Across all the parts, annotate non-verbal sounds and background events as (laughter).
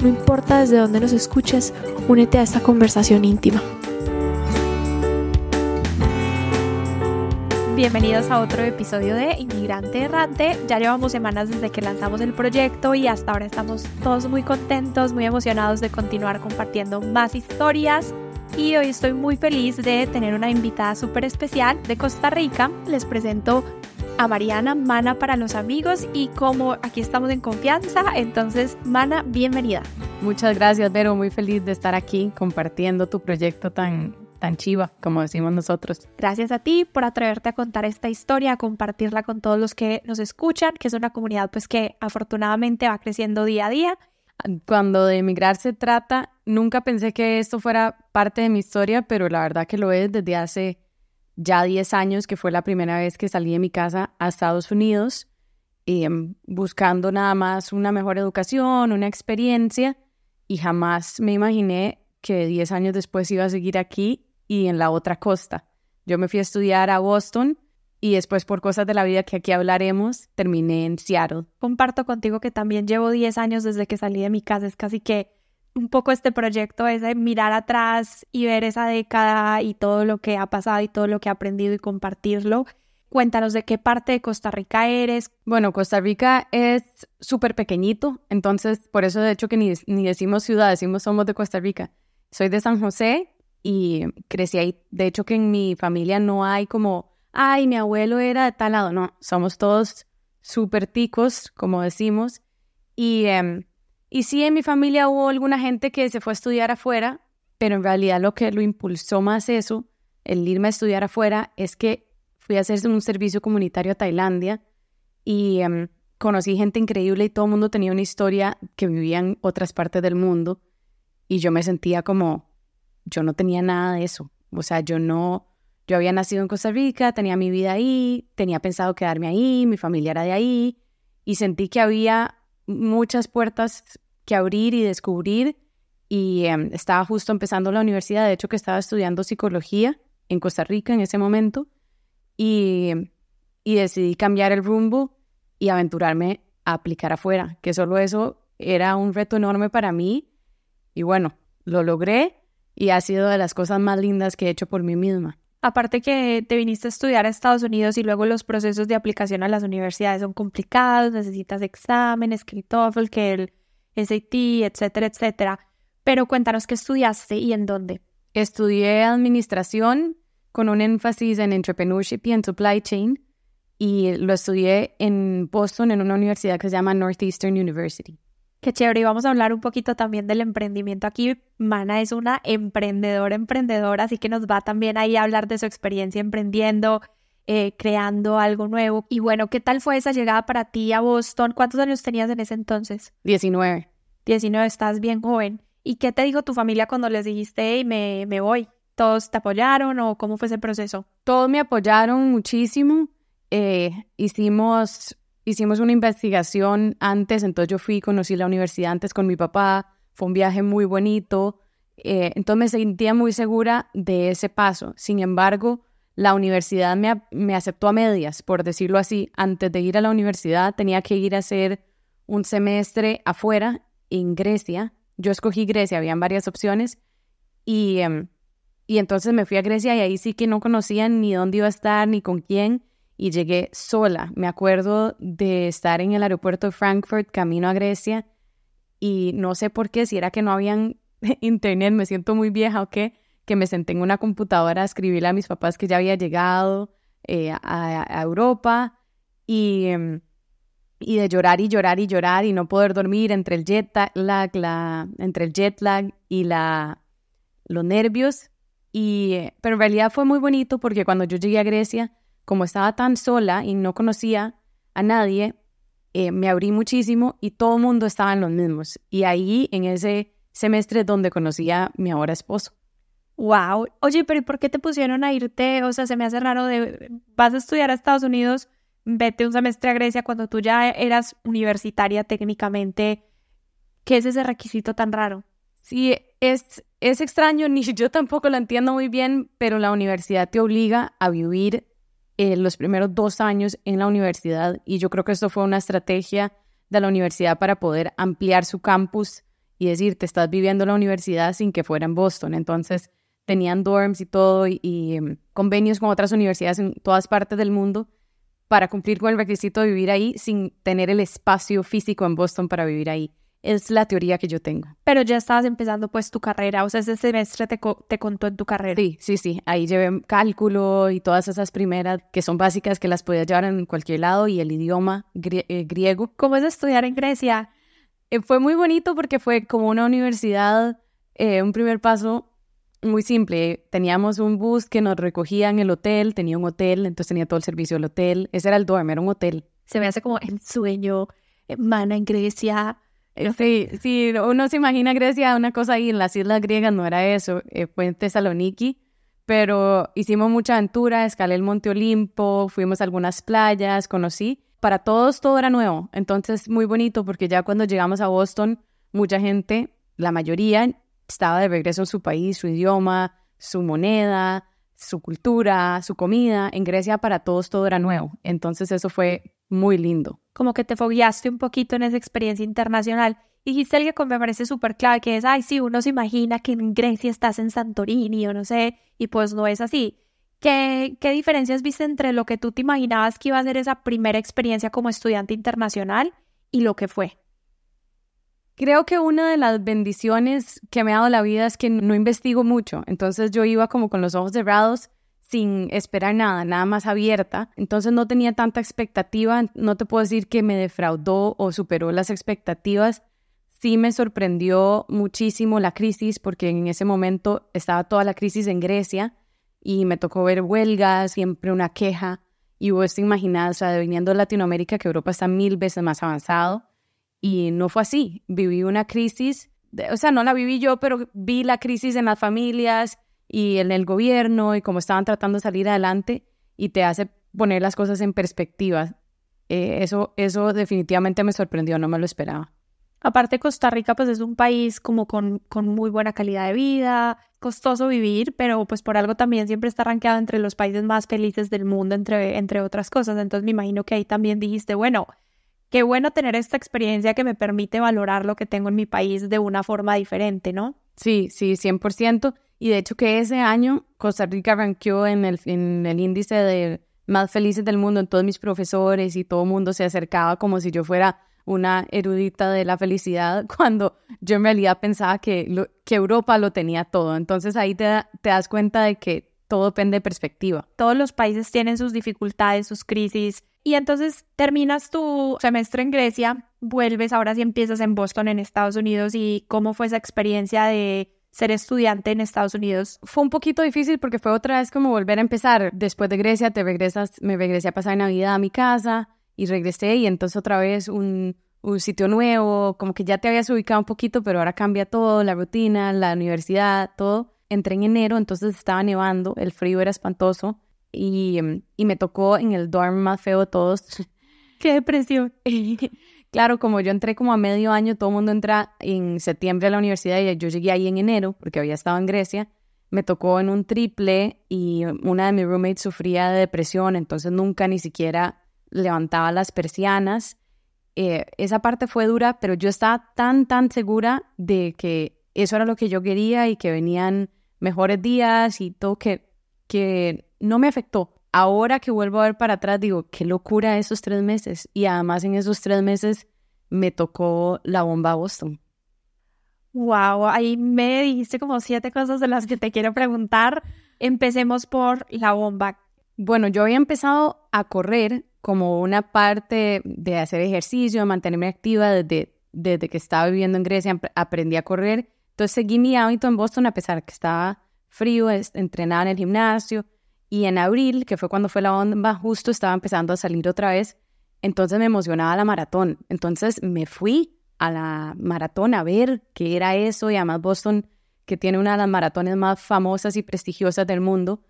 No importa desde dónde nos escuches, únete a esta conversación íntima. Bienvenidos a otro episodio de Inmigrante Errante. Ya llevamos semanas desde que lanzamos el proyecto y hasta ahora estamos todos muy contentos, muy emocionados de continuar compartiendo más historias. Y hoy estoy muy feliz de tener una invitada súper especial de Costa Rica. Les presento a Mariana Mana para los amigos y como aquí estamos en confianza, entonces Mana, bienvenida. Muchas gracias, Vero. Muy feliz de estar aquí compartiendo tu proyecto tan, tan chiva, como decimos nosotros. Gracias a ti por atreverte a contar esta historia, a compartirla con todos los que nos escuchan, que es una comunidad pues que afortunadamente va creciendo día a día. Cuando de emigrar se trata, nunca pensé que esto fuera parte de mi historia, pero la verdad que lo es desde hace ya 10 años, que fue la primera vez que salí de mi casa a Estados Unidos, em, buscando nada más una mejor educación, una experiencia, y jamás me imaginé que 10 años después iba a seguir aquí y en la otra costa. Yo me fui a estudiar a Boston y después por cosas de la vida que aquí hablaremos, terminé en Seattle. Comparto contigo que también llevo 10 años desde que salí de mi casa, es casi que un poco este proyecto es de mirar atrás y ver esa década y todo lo que ha pasado y todo lo que he aprendido y compartirlo. Cuéntanos de qué parte de Costa Rica eres. Bueno, Costa Rica es súper pequeñito, entonces por eso de hecho que ni, ni decimos ciudad, decimos somos de Costa Rica. Soy de San José y crecí ahí. De hecho que en mi familia no hay como, ay, mi abuelo era de tal lado, no, somos todos súper ticos, como decimos. Y em, y sí, en mi familia hubo alguna gente que se fue a estudiar afuera, pero en realidad lo que lo impulsó más eso, el irme a estudiar afuera, es que fui a hacer un servicio comunitario a Tailandia y em, conocí gente increíble y todo el mundo tenía una historia que vivía en otras partes del mundo y yo me sentía como, yo no tenía nada de eso. O sea, yo no, yo había nacido en Costa Rica, tenía mi vida ahí, tenía pensado quedarme ahí, mi familia era de ahí y sentí que había muchas puertas que abrir y descubrir. Y em, estaba justo empezando la universidad, de hecho que estaba estudiando psicología en Costa Rica en ese momento. Y, decidí cambiar el rumbo y aventurarme a aplicar afuera, que solo eso era un reto enorme para mí. Y bueno, lo logré y ha sido de las cosas más lindas que he hecho por mí misma. Aparte que te viniste a estudiar a Estados Unidos y luego los procesos de aplicación a las universidades son complicados, necesitas exámenes, que el que el SAT, etcétera, etcétera. Pero cuéntanos qué estudiaste y en dónde. Estudié administración con un énfasis en entrepreneurship y en supply chain y lo estudié en Boston en una universidad que se llama Northeastern University. Qué chévere, y vamos a hablar un poquito también del emprendimiento aquí. Mana es una emprendedora, emprendedora, así que nos va también ahí a hablar de su experiencia emprendiendo, eh, creando algo nuevo. Y bueno, ¿qué tal fue esa llegada para ti a Boston? ¿Cuántos años tenías en ese entonces? 19. 19, estás bien joven. ¿Y qué te dijo tu familia cuando les dijiste, hey, me, me voy? ¿Todos te apoyaron o cómo fue ese proceso? Todos me apoyaron muchísimo. Eh, hicimos, hicimos una investigación antes, entonces yo fui, conocí la universidad antes con mi papá, fue un viaje muy bonito, eh, entonces me sentía muy segura de ese paso. Sin embargo, la universidad me, aceptó a medias, por decirlo así. Antes de ir a la universidad tenía que ir a hacer un semestre afuera, en Grecia. Yo escogí Grecia, habían varias opciones. Y, em, y entonces me fui a Grecia y ahí sí que no conocía ni dónde iba a estar, ni con quién. Y llegué sola. Me acuerdo de estar en el aeropuerto de Frankfurt, camino a Grecia. Y no sé por qué, si era que no habían (laughs) internet, me siento muy vieja o qué que me senté en una computadora a escribirle a mis papás que ya había llegado eh, a, Europa y, em, y de llorar y llorar y llorar y no poder dormir entre el jet lag, la, entre el jet lag y la, los nervios. Y, pero en realidad fue muy bonito porque cuando yo llegué a Grecia, como estaba tan sola y no conocía a nadie, eh, me abrí muchísimo y todo el mundo estaba en los mismos. Y ahí, en ese semestre, donde conocí a mi ahora esposo. Wow. Oye, pero ¿y por qué te pusieron a irte? O sea, se me hace raro de vas a estudiar a Estados Unidos, vete un semestre a Grecia cuando tú ya eras universitaria técnicamente. ¿Qué es ese requisito tan raro? Sí, es, es extraño, (laughs) ni yo tampoco lo entiendo muy bien, pero la universidad te obliga a vivir eh, los primeros dos años en la universidad y yo creo que esto fue una estrategia de la universidad para poder ampliar su campus y decir, te estás viviendo la universidad sin que fuera en Boston. Entonces, tenían dorms y todo y, em, convenios con otras universidades en todas partes del mundo para cumplir con el requisito de vivir ahí sin tener el espacio físico en Boston para vivir ahí. Es la teoría que yo tengo. Pero ya estabas empezando pues tu carrera, o sea, ese semestre te, te contó en tu carrera. Sí, sí, sí. Ahí llevé cálculo y todas esas primeras que son básicas que las podías llevar en cualquier lado y el idioma eh, griego. ¿Cómo es estudiar en Grecia? Eh, fue muy bonito porque fue como una universidad, eh, un primer paso muy simple. Teníamos un bus que nos recogía en el hotel, tenía un hotel, entonces tenía todo el servicio del hotel. Ese era el dorm, era un hotel. Se me hace como el sueño, mana en Grecia. Eh, sí, sí, uno se imagina Grecia, una cosa ahí en las islas griegas, no era eso, fue en Tesaloniki, pero hicimos mucha aventura, escalé el Monte Olimpo, fuimos a algunas playas, conocí, para todos todo era nuevo. Entonces, muy bonito porque ya cuando llegamos a Boston, mucha gente, la mayoría, estaba de regreso en su país, su idioma, su moneda, su cultura, su comida. En Grecia para todos todo era nuevo. Entonces, eso fue muy lindo. Como que te fogueaste un poquito en esa experiencia internacional. Y dijiste algo que me parece súper clave, que es, ay, sí, uno se imagina que en Grecia estás en Santorini o no sé, y pues no es así. ¿Qué, diferencias viste entre lo que tú te imaginabas que iba a ser esa primera experiencia como estudiante internacional y lo que fue? Creo que una de las bendiciones que me ha dado la vida es que no investigo mucho. Entonces yo iba como con los ojos cerrados, sin esperar nada, nada más abierta. Entonces no tenía tanta expectativa. No te puedo decir que me defraudó o superó las expectativas. Sí me sorprendió muchísimo la crisis porque en ese momento estaba toda la crisis en Grecia y me tocó ver huelgas, siempre una queja. Y vos te imaginas, o sea, viniendo de Latinoamérica, que Europa está mil veces más avanzado. Y no fue así. Viví una crisis, o sea, no la viví yo, pero vi la crisis en las familias y en el gobierno y cómo estaban tratando de salir adelante y te hace poner las cosas en perspectiva. Eh, eso, eso definitivamente me sorprendió, no me lo esperaba. Aparte, Costa Rica pues es un país como con, con, muy buena calidad de vida, costoso vivir, pero pues por algo también siempre está rankeado entre los países más felices del mundo, entre, entre otras cosas. Entonces me imagino que ahí también dijiste, bueno, qué bueno tener esta experiencia que me permite valorar lo que tengo en mi país de una forma diferente, ¿no? Sí, sí, 100%. Y de hecho que ese año Costa Rica ranqueó en el, en el índice de más felices del mundo, en todos mis profesores y todo el mundo se acercaba como si yo fuera una erudita de la felicidad (laughs) cuando yo en realidad pensaba que, que Europa lo tenía todo. Entonces ahí te, te das cuenta de que todo depende de perspectiva. Todos los países tienen sus dificultades, sus crisis. Y entonces terminas tu semestre en Grecia, vuelves, ahora sí empiezas en Boston, en Estados Unidos. ¿Y cómo fue esa experiencia de ser estudiante en Estados Unidos? Fue un poquito difícil porque fue otra vez como volver a empezar. Después de Grecia, te regresas, me regresé a pasar Navidad a mi casa y regresé y entonces otra vez un, un sitio nuevo, como que ya te habías ubicado un poquito, pero ahora cambia todo, la rutina, la universidad, todo. Entré en enero, entonces estaba nevando, el frío era espantoso y, y me tocó en el dorm más feo de todos. (laughs) ¡Qué depresión! (laughs) claro, como yo entré como a medio año, todo el mundo entra en septiembre a la universidad y yo llegué ahí en enero porque había estado en Grecia. Me tocó en un triple y una de mis roommates sufría de depresión, entonces nunca ni siquiera levantaba las persianas. Eh, esa parte fue dura, pero yo estaba tan, tan segura de que eso era lo que yo quería y que venían mejores días y todo que, que no me afectó. Ahora que vuelvo a ver para atrás, digo, qué locura esos tres meses. Y además en esos tres meses me tocó la bomba Boston. Wow, ahí me dijiste como siete cosas de las que te quiero preguntar. Empecemos por la bomba. Bueno, yo había empezado a correr como una parte de hacer ejercicio, de mantenerme activa desde, desde que estaba viviendo en Grecia, aprendí a correr. Entonces seguí mi hábito en Boston a pesar de que estaba frío, entrenaba en el gimnasio y en abril, que fue cuando fue la bomba, justo estaba empezando a salir otra vez, entonces me emocionaba la maratón. Entonces me fui a la maratón a ver qué era eso y además Boston que tiene una de las maratones más famosas y prestigiosas del mundo.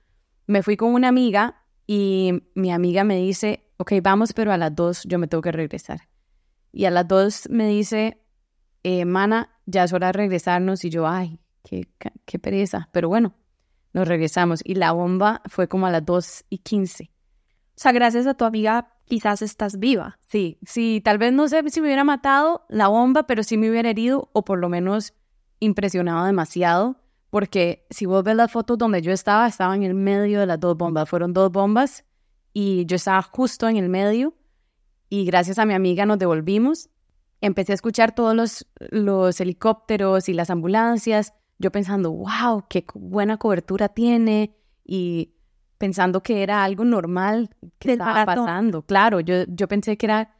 Me fui con una amiga y mi amiga me dice, ok, vamos, pero a las dos yo me tengo que regresar. Y a las dos me dice, eh, mana, ya es hora de regresarnos. Y yo, ay, qué pereza. Pero bueno, nos regresamos. Y la bomba fue como a las dos y quince. O sea, gracias a tu amiga quizás estás viva. Sí, sí, tal vez no sé si me hubiera matado la bomba, pero sí me hubiera herido o por lo menos impresionado demasiado. Porque si vos ves las fotos donde yo estaba, estaba en el medio de las dos bombas. Fueron dos bombas y yo estaba justo en el medio. Y gracias a mi amiga nos devolvimos. Empecé a escuchar todos los, los helicópteros y las ambulancias. Yo pensando, wow, qué buena cobertura tiene. Y pensando que era algo normal que estaba pasando. Claro, yo, yo pensé que era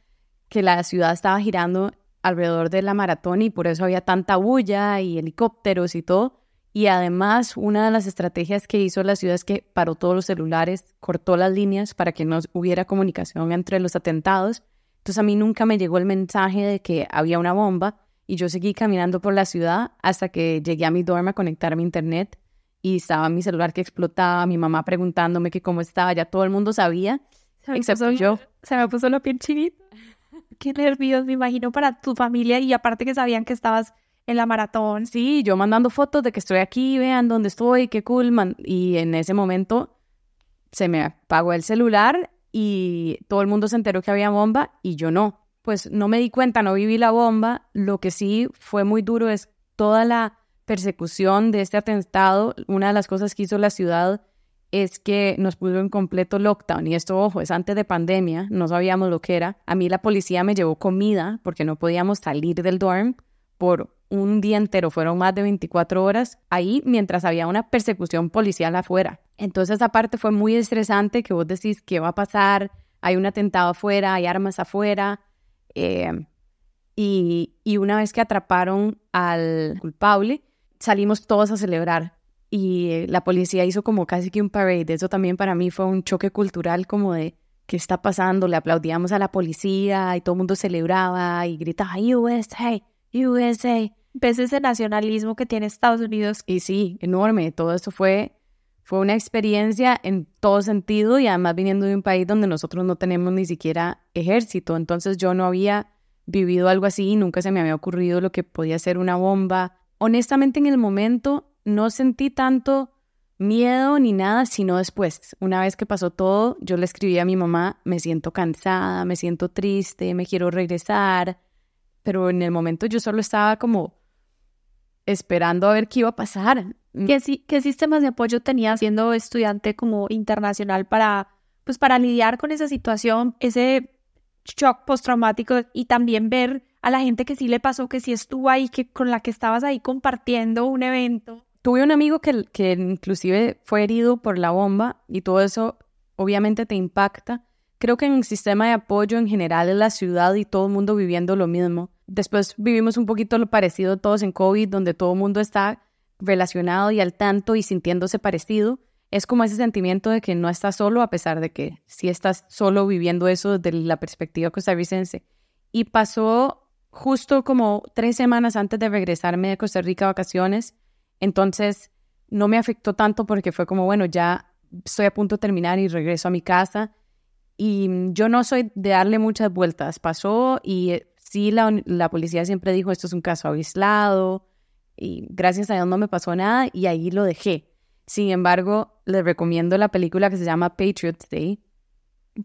que la ciudad estaba girando alrededor de la maratón y por eso había tanta bulla y helicópteros y todo. Y además, una de las estrategias que hizo la ciudad es que paró todos los celulares, cortó las líneas para que no hubiera comunicación entre los atentados. Entonces a mí nunca me llegó el mensaje de que había una bomba y yo seguí caminando por la ciudad hasta que llegué a mi dorm a conectar a mi internet y estaba mi celular que explotaba, mi mamá preguntándome que cómo estaba, ya todo el mundo sabía, excepto yo. Se me puso la piel chinita. (laughs) Qué nervios, me imagino, para tu familia y aparte que sabían que estabas en la maratón. Sí, yo mandando fotos de que estoy aquí, vean dónde estoy, qué cool, man. Y en ese momento se me apagó el celular y todo el mundo se enteró que había bomba y yo no. Pues no me di cuenta, no viví la bomba. Lo que sí fue muy duro es toda la persecución de este atentado, una de las cosas que hizo la ciudad es que nos puso en completo lockdown. Y esto, ojo, es antes de pandemia, no sabíamos lo que era. A mí la policía me llevó comida porque no podíamos salir del dorm por un día entero, fueron más de 24 horas ahí mientras había una persecución policial afuera. Entonces, esa parte fue muy estresante que vos decís, ¿qué va a pasar? Hay un atentado afuera, hay armas afuera. Eh, y, y una vez que atraparon al culpable, salimos todos a celebrar y la policía hizo como casi que un parade. Eso también para mí fue un choque cultural como de qué está pasando. Le aplaudíamos a la policía y todo el mundo celebraba y gritaba USA, USA. ¿Ves ese nacionalismo que tiene Estados Unidos? Y sí, enorme. Todo eso fue, fue una experiencia en todo sentido y además viniendo de un país donde nosotros no tenemos ni siquiera ejército. Entonces yo no había vivido algo así, nunca se me había ocurrido lo que podía ser una bomba honestamente en el momento no sentí tanto miedo ni nada, sino después. Una vez que pasó todo, yo le escribí a mi mamá, me siento cansada, me siento triste, me quiero regresar, pero en el momento yo solo estaba como esperando a ver qué iba a pasar. ¿Qué, qué sistemas de apoyo tenías siendo estudiante como internacional para, pues, para lidiar con esa situación, ese shock postraumático y también ver a la gente que sí le pasó, que sí estuvo ahí, que con la que estabas ahí compartiendo un evento. Tuve un amigo que, que inclusive fue herido por la bomba y todo eso obviamente te impacta. Creo que en el sistema de apoyo en general en la ciudad y todo el mundo viviendo lo mismo. Después vivimos un poquito lo parecido todos en COVID, donde todo el mundo está relacionado y al tanto y sintiéndose parecido. Es como ese sentimiento de que no estás solo, a pesar de que sí estás solo viviendo eso desde la perspectiva costarricense. Y pasó justo como tres semanas antes de regresarme de Costa Rica a vacaciones. Entonces no me afectó tanto porque fue como, bueno, ya estoy a punto de terminar y regreso a mi casa. Y yo no soy de darle muchas vueltas. Pasó y eh, sí, la, la policía siempre dijo, esto es un caso aislado. Y gracias a Dios no me pasó nada y ahí lo dejé. Sin embargo, les recomiendo la película que se llama Patriots Day,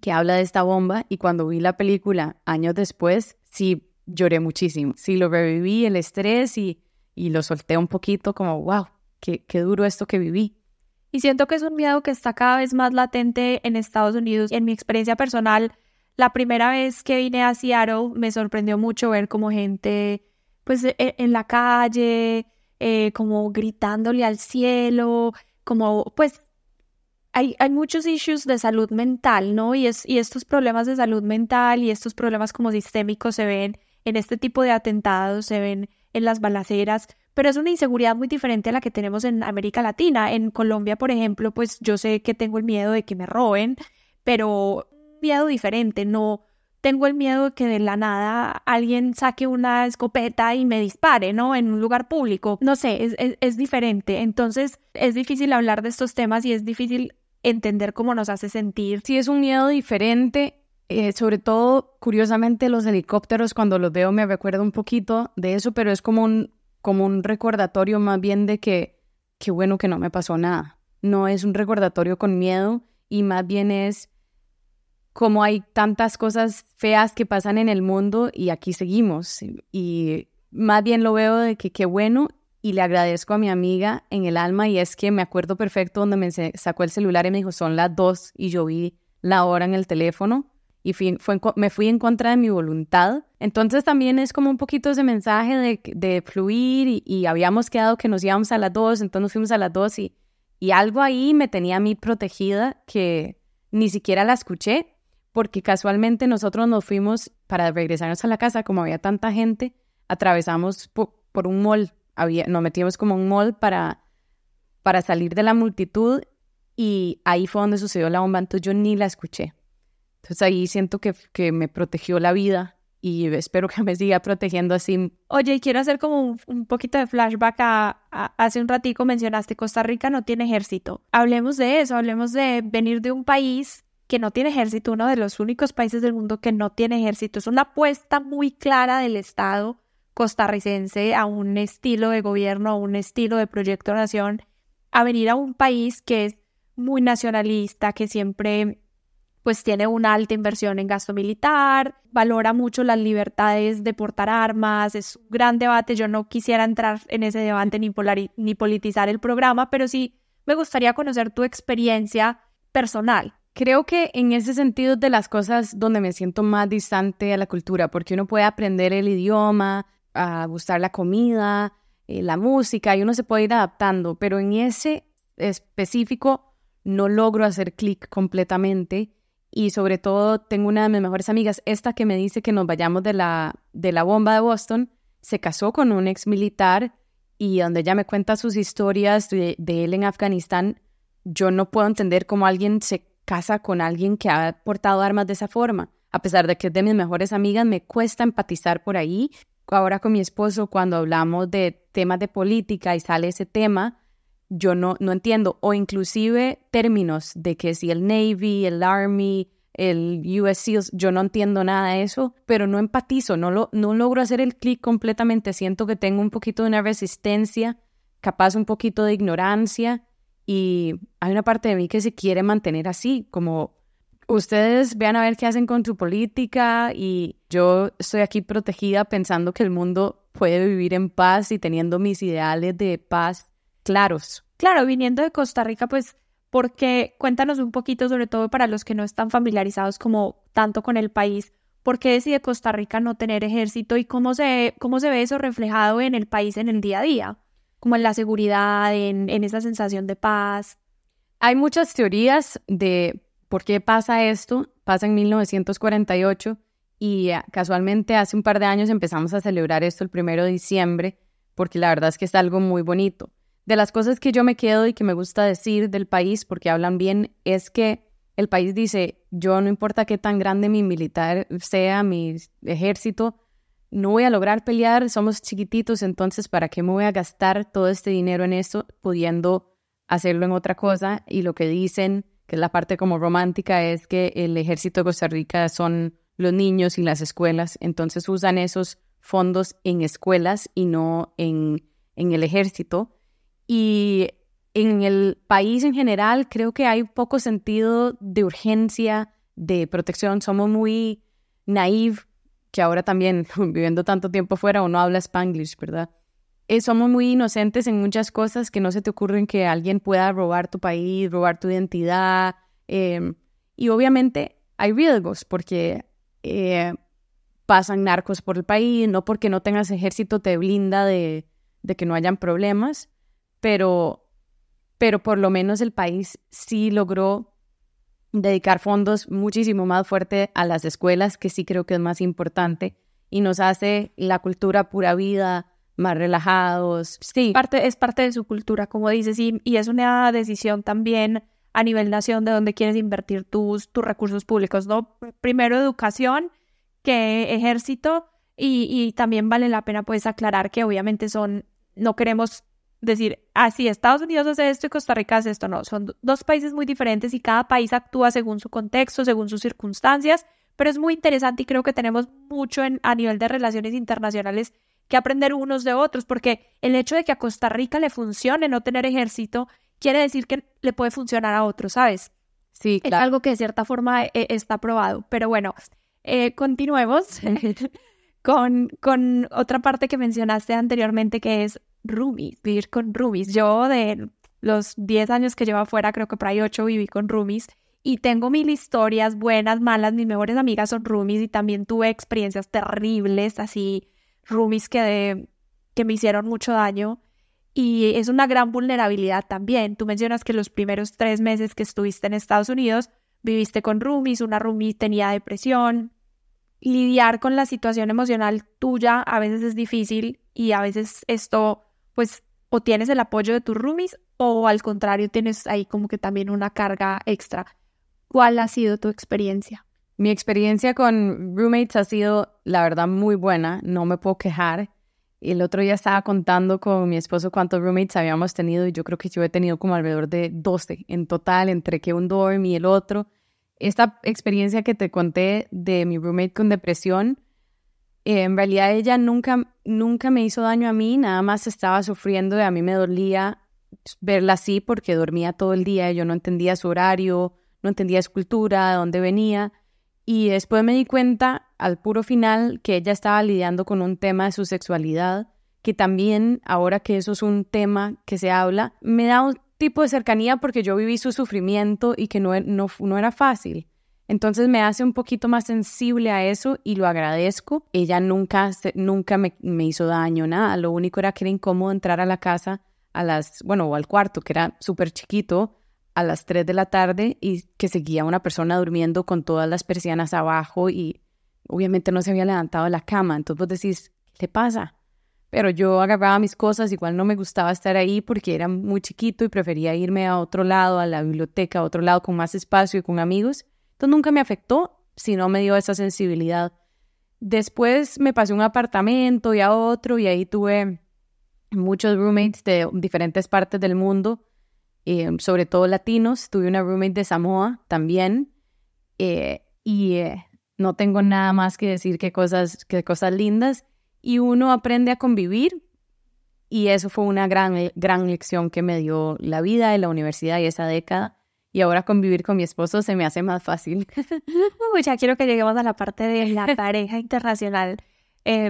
que habla de esta bomba. Y cuando vi la película años después, sí lloré muchísimo. Sí, lo reviví, el estrés y, y lo solté un poquito como, wow, qué, qué duro esto que viví. Y siento que es un miedo que está cada vez más latente en Estados Unidos. En mi experiencia personal, la primera vez que vine a Seattle me sorprendió mucho ver como gente, pues, e, en la calle, eh, como gritándole al cielo, como, pues, hay, hay, muchos issues de salud mental, ¿no? Y, es, y estos problemas de salud mental y estos problemas como sistémicos se ven en este tipo de atentados, se ven en las balaceras, pero es una inseguridad muy diferente a la que tenemos en América Latina. En Colombia, por ejemplo, pues yo sé que tengo el miedo de que me roben, pero miedo diferente, no, tengo el miedo de que de la nada alguien saque una escopeta y me dispare, ¿no? En un lugar público. No sé, es, es, diferente. Entonces es difícil hablar de estos temas y es difícil entender cómo nos hace sentir. Sí, es un miedo diferente. Eh, sobre todo, curiosamente, los helicópteros, cuando los veo, me recuerdo un poquito de eso, pero es como un, como un recordatorio más bien de que qué bueno que no me pasó nada. No es un recordatorio con miedo y más bien es como hay tantas cosas feas que pasan en el mundo y aquí seguimos. Y más bien lo veo de que qué bueno y le agradezco a mi amiga en el alma y es que me acuerdo perfecto donde me sacó el celular y me dijo son las dos y yo vi la hora en el teléfono y fue, me fui en contra de mi voluntad. Entonces también es como un poquito ese mensaje de, de fluir y, habíamos quedado que nos íbamos a las dos, entonces nos fuimos a las dos y, y algo ahí me tenía a mí protegida que ni siquiera la escuché porque casualmente nosotros nos fuimos para regresarnos a la casa, como había tanta gente, atravesamos por, un mall, había, nos metimos como un mall para, para salir de la multitud y ahí fue donde sucedió la bomba, entonces yo ni la escuché. Entonces ahí siento que, que me protegió la vida y espero que me siga protegiendo así. Oye, quiero hacer como un, poquito de flashback a, hace un ratico mencionaste Costa Rica no tiene ejército. Hablemos de eso, hablemos de venir de un país que no tiene ejército, uno de los únicos países del mundo que no tiene ejército. Es una apuesta muy clara del Estado costarricense a un estilo de gobierno, a un estilo de proyecto nación, a venir a un país que es muy nacionalista, que siempre pues tiene una alta inversión en gasto militar, valora mucho las libertades de portar armas, es un gran debate, yo no quisiera entrar en ese debate ni, ni politizar el programa, pero sí me gustaría conocer tu experiencia personal Creo que en ese sentido de las cosas donde me siento más distante a la cultura, porque uno puede aprender el idioma, a gustar la comida, eh, la música, y uno se puede ir adaptando, pero en ese específico no logro hacer clic completamente. Y sobre todo tengo una de mis mejores amigas, esta que me dice que nos vayamos de la, de la bomba de Boston, se casó con un ex militar y donde ella me cuenta sus historias de, de él en Afganistán, yo no puedo entender cómo alguien se casa con alguien que ha portado armas de esa forma. A pesar de que es de mis mejores amigas, me cuesta empatizar por ahí. Ahora con mi esposo, cuando hablamos de temas de política y sale ese tema, yo no, no entiendo. O inclusive términos de que si el Navy, el Army, el US SEALs, yo no entiendo nada de eso, pero no empatizo, no, lo, no logro hacer el clic completamente. Siento que tengo un poquito de una resistencia, capaz un poquito de ignorancia y hay una parte de mí que se quiere mantener así, como ustedes vean a ver qué hacen con su política y yo estoy aquí protegida pensando que el mundo puede vivir en paz y teniendo mis ideales de paz claros. Claro, viniendo de Costa Rica, pues, porque cuéntanos un poquito, sobre todo para los que no están familiarizados como tanto con el país, ¿por qué decide Costa Rica no tener ejército y cómo se, cómo se ve eso reflejado en el país en el día a día? Como en la seguridad, en, esa sensación de paz. Hay muchas teorías de por qué pasa esto. Pasa en 1948 y ah, casualmente hace un par de años empezamos a celebrar esto el primero de diciembre porque la verdad es que es algo muy bonito. De las cosas que yo me quedo y que me gusta decir del país porque hablan bien es que el país dice, yo no importa qué tan grande mi militar sea, mi ejército, no voy a lograr pelear, somos chiquititos, entonces ¿para qué me voy a gastar todo este dinero en esto pudiendo hacerlo en otra cosa? Y lo que dicen, que es la parte como romántica, es que el ejército de Costa Rica son los niños y las escuelas, entonces usan esos fondos en escuelas y no en, en el ejército. Y en el país en general creo que hay poco sentido de urgencia, de protección, somos muy naive que ahora también, (laughs) viviendo tanto tiempo fuera, uno habla spanglish, ¿verdad? Eh, somos muy inocentes en muchas cosas que no se te ocurren que alguien pueda robar tu país, robar tu identidad. Em, y obviamente hay riesgos porque eh, pasan narcos por el país, no porque no tengas ejército te blinda de, de que no hayan problemas, pero, pero por lo menos el país sí logró dedicar fondos muchísimo más fuerte a las escuelas, que sí creo que es más importante, y nos hace la cultura pura vida más relajados. Sí, parte, es parte de su cultura, como dices, y, y es una decisión también a nivel nación de dónde quieres invertir tus, tus recursos públicos, ¿no? Primero educación que ejército y, también vale la pena pues aclarar que obviamente son, no queremos decir, ah, sí, Estados Unidos hace esto y Costa Rica hace esto, no, son dos países muy diferentes y cada país actúa según su contexto, según sus circunstancias, pero es muy interesante y creo que tenemos mucho en, a nivel de relaciones internacionales que aprender unos de otros, porque el hecho de que a Costa Rica le funcione no tener ejército quiere decir que le puede funcionar a otros, ¿sabes? Sí, claro. Es algo que de cierta forma eh, está probado. Pero bueno, eh, continuemos (laughs) (laughs) con, con otra parte que mencionaste anteriormente, que es roomies, vivir con roomies. Yo de los 10 años que llevo afuera, creo que por ahí 8 viví con roomies y tengo mil historias buenas, malas. Mis mejores amigas son roomies y también tuve experiencias terribles, así roomies que, que me hicieron mucho daño. Y es una gran vulnerabilidad también. Tú mencionas que los primeros tres meses que estuviste en Estados Unidos viviste con roomies, una roomie tenía depresión. Lidiar con la situación emocional tuya a veces es difícil y a veces esto, pues, o tienes el apoyo de tus roomies o al contrario tienes ahí como que también una carga extra. ¿Cuál ha sido tu experiencia? Mi experiencia con roommates ha sido, la verdad, muy buena. No me puedo quejar. El otro día estaba contando con mi esposo cuántos roommates habíamos tenido y yo creo que yo he tenido como alrededor de 12 en total, entre que un dorm y el otro. Esta experiencia que te conté de mi roommate con depresión, eh, en realidad ella nunca, nunca me hizo daño a mí, nada más estaba sufriendo y a mí me dolía verla así porque dormía todo el día, yo no entendía su horario, no entendía su cultura, de dónde venía. Y después me di cuenta al puro final que ella estaba lidiando con un tema de su sexualidad, que también ahora que eso es un tema que se habla, me da un tipo de cercanía porque yo viví su sufrimiento y que no, no, no era fácil. Entonces me hace un poquito más sensible a eso y lo agradezco. Ella nunca, nunca me, me hizo daño, nada. Lo único era que era incómodo entrar a la casa a las, bueno, o al cuarto, que era súper chiquito, a las 3 de la tarde y que seguía una persona durmiendo con todas las persianas abajo y obviamente no se había levantado de la cama. Entonces vos decís, ¿qué pasa? Pero yo agarraba mis cosas, igual no me gustaba estar ahí porque era muy chiquito y prefería irme a otro lado, a la biblioteca, a otro lado con más espacio y con amigos. Entonces nunca me afectó, sino me dio esa sensibilidad. Después me pasé un apartamento y a otro y ahí tuve muchos roommates de diferentes partes del mundo eh, sobre todo latinos. Tuve una roommate de Samoa también. Eh, y eh, no tengo nada más que decir que cosas, que cosas lindas. Y uno aprende a convivir. Y eso fue una gran, gran lección que me dio la vida de la universidad y esa década. Y ahora convivir con mi esposo se me hace más fácil. (laughs) (laughs) ya quiero que lleguemos a la parte de la (laughs) pareja internacional.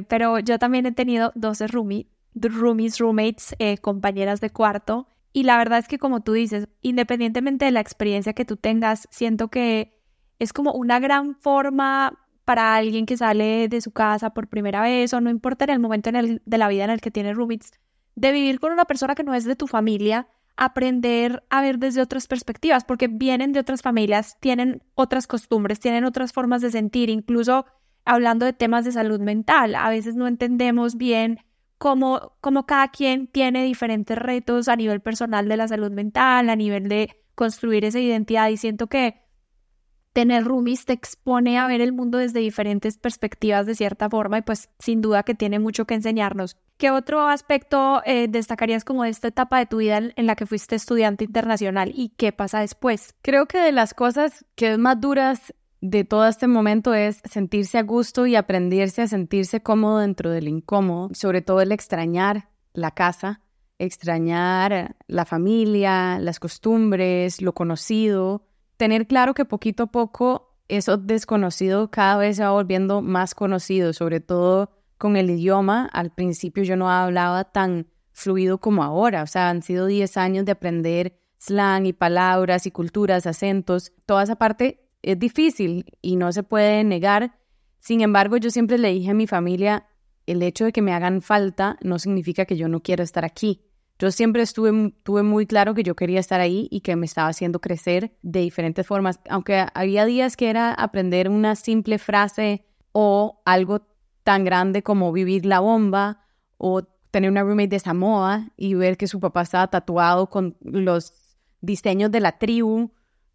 pero yo también he tenido 12 roomies, roomies roommates, compañeras de cuarto. Y la verdad es que como tú dices, independientemente de la experiencia que tú tengas, siento que es como una gran forma para alguien que sale de su casa por primera vez o no importa en el momento en el, de la vida en el que tiene roommates, de vivir con una persona que no es de tu familia, aprender a ver desde otras perspectivas, porque vienen de otras familias, tienen otras costumbres, tienen otras formas de sentir, incluso hablando de temas de salud mental, a veces no entendemos bien cómo, cada quien tiene diferentes retos a nivel personal de la salud mental, a nivel de construir esa identidad y siento que tener roomies te expone a ver el mundo desde diferentes perspectivas de cierta forma y pues sin duda que tiene mucho que enseñarnos. ¿Qué otro aspecto eh, destacarías como de esta etapa de tu vida en la que fuiste estudiante internacional y qué pasa después? Creo que de las cosas que es más duras de todo este momento es sentirse a gusto y aprenderse a sentirse cómodo dentro del incómodo, sobre todo el extrañar la casa, extrañar la familia, las costumbres, lo conocido, tener claro que poquito a poco eso desconocido cada vez se va volviendo más conocido, sobre todo con el idioma. Al principio yo no hablaba tan fluido como ahora, o sea, han sido 10 años de aprender slang y palabras y culturas, acentos, toda esa parte es difícil y no se puede negar. Sin embargo, yo siempre le dije a mi familia, el hecho de que me hagan falta no significa que yo no quiero estar aquí. Yo siempre estuve tuve muy claro que yo quería estar ahí y que me estaba haciendo crecer de diferentes formas, aunque había días que era aprender una simple frase o algo tan grande como vivir la bomba o tener una roommate de Samoa y ver que su papá estaba tatuado con los diseños de la tribu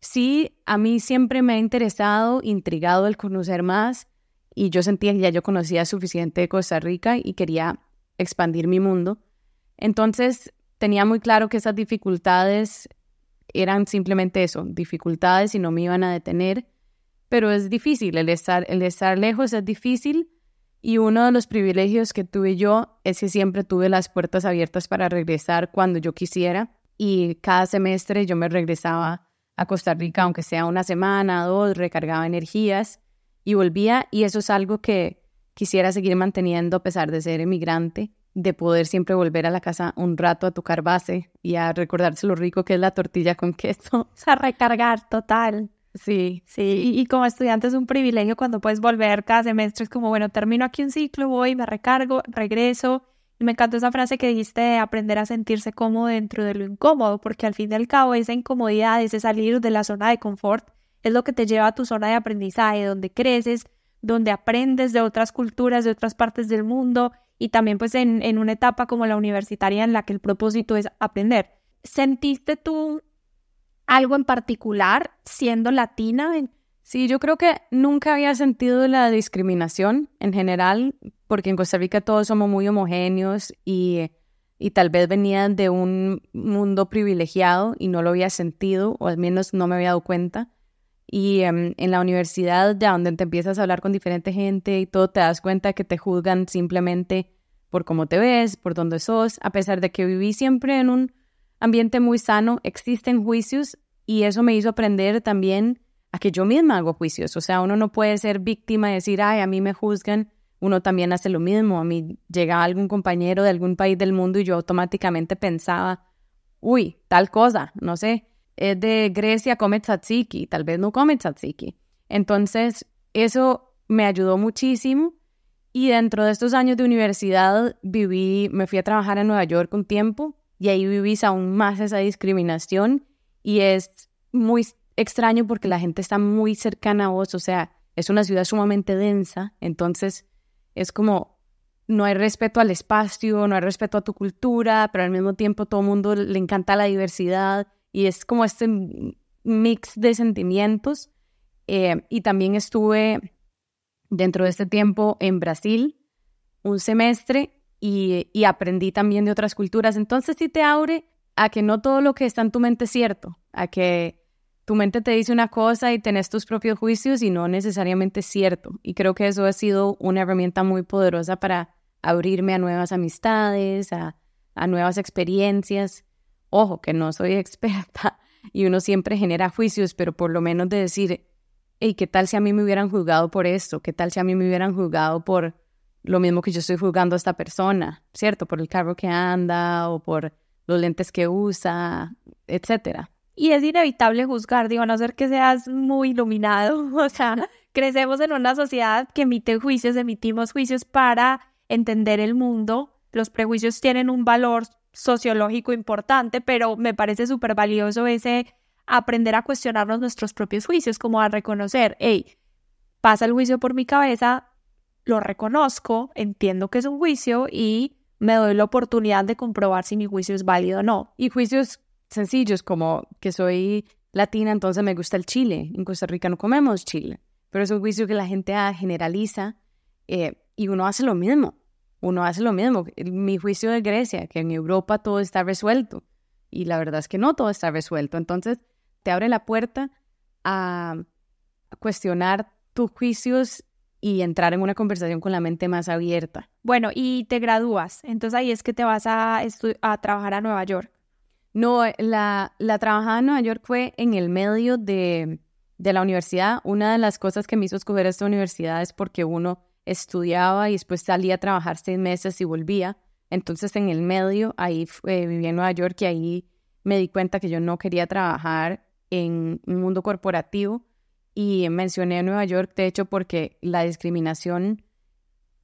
sí, a mí siempre me ha interesado, intrigado el conocer más y yo sentía que ya yo conocía suficiente de Costa Rica y quería expandir mi mundo. Entonces tenía muy claro que esas dificultades eran simplemente eso, dificultades y no me iban a detener, pero es difícil, el estar, el estar lejos es difícil y uno de los privilegios que tuve yo es que siempre tuve las puertas abiertas para regresar cuando yo quisiera y cada semestre yo me regresaba a Costa Rica, aunque sea una semana, dos, recargaba energías y volvía y eso es algo que quisiera seguir manteniendo a pesar de ser emigrante de poder siempre volver a la casa un rato a tocar base y a recordarse lo rico que es la tortilla con queso. (laughs) O sea, recargar total. Sí. Sí, y, como estudiante es un privilegio cuando puedes volver cada semestre. Es como, bueno, termino aquí un ciclo, voy, me recargo, regreso. Y me encantó esa frase que dijiste de aprender a sentirse cómodo dentro de lo incómodo, porque al fin y al cabo esa incomodidad, ese salir de la zona de confort, es lo que te lleva a tu zona de aprendizaje, donde creces, donde aprendes de otras culturas, de otras partes del mundo y también pues en, en una etapa como la universitaria en la que el propósito es aprender. ¿Sentiste tú algo en particular siendo latina? Sí, yo creo que nunca había sentido la discriminación en general, porque en Costa Rica todos somos muy homogéneos y, y tal vez venían de un mundo privilegiado y no lo había sentido, o al menos no me había dado cuenta. Y em, en la universidad, ya donde te empiezas a hablar con diferente gente y todo, te das cuenta que te juzgan simplemente por cómo te ves, por dónde sos. A pesar de que viví siempre en un ambiente muy sano, existen juicios y eso me hizo aprender también a que yo misma hago juicios. O sea, uno no puede ser víctima y decir, ay, a mí me juzgan. Uno también hace lo mismo. A mí llegaba algún compañero de algún país del mundo y yo automáticamente pensaba, uy, tal cosa, no sé es de Grecia, come tzatziki, tal vez no come tzatziki. Entonces, eso me ayudó muchísimo y dentro de estos años de universidad viví, me fui a trabajar en Nueva York un tiempo y ahí viví aún más esa discriminación y es muy extraño porque la gente está muy cercana a vos, o sea, es una ciudad sumamente densa, entonces es como no hay respeto al espacio, no hay respeto a tu cultura, pero al mismo tiempo todo el mundo le encanta la diversidad y es como este mix de sentimientos. Eh, y también estuve dentro de este tiempo en Brasil un semestre y, aprendí también de otras culturas. Entonces sí te abre a que no todo lo que está en tu mente es cierto, a que tu mente te dice una cosa y tenés tus propios juicios y no necesariamente es cierto. Y creo que eso ha sido una herramienta muy poderosa para abrirme a nuevas amistades, a, a nuevas experiencias Ojo, que no soy (laughs) experta y uno siempre genera juicios, pero por lo menos de decir, hey, ¿qué tal si a mí me hubieran juzgado por esto? ¿Qué tal si a mí me hubieran juzgado por lo mismo que yo estoy juzgando a esta persona, ¿cierto? Por el carro que anda o por los lentes que usa, etcétera. Y es inevitable juzgar, digo, a no ser que seas muy iluminado, (laughs) o sea, crecemos en una sociedad que emite juicios, emitimos juicios para entender el mundo, los prejuicios tienen un valor sociológico importante, pero me parece súper valioso ese aprender a cuestionarnos nuestros propios juicios, como a reconocer, hey, pasa el juicio por mi cabeza, lo reconozco, entiendo que es un juicio y me doy la oportunidad de comprobar si mi juicio es válido o no. Y juicios sencillos como que soy latina, entonces me gusta el chile. En Costa Rica no comemos chile, pero es un juicio que la gente generaliza eh, y uno hace lo mismo uno hace lo mismo. Mi juicio de Grecia, que en Europa todo está resuelto. Y la verdad es que no todo está resuelto. Entonces, te abre la puerta a cuestionar tus juicios y entrar en una conversación con la mente más abierta. Bueno, y te gradúas. Entonces ahí es que te vas a, a trabajar a Nueva York. No, la, la trabajada en Nueva York fue en el medio de, de la universidad. Una de las cosas que me hizo escoger esta universidad es porque uno estudiaba y después salía a trabajar seis meses y volvía. Entonces en el medio, ahí eh, vivía en Nueva York y ahí me di cuenta que yo no quería trabajar en un mundo corporativo y mencioné a Nueva York, de hecho, porque la discriminación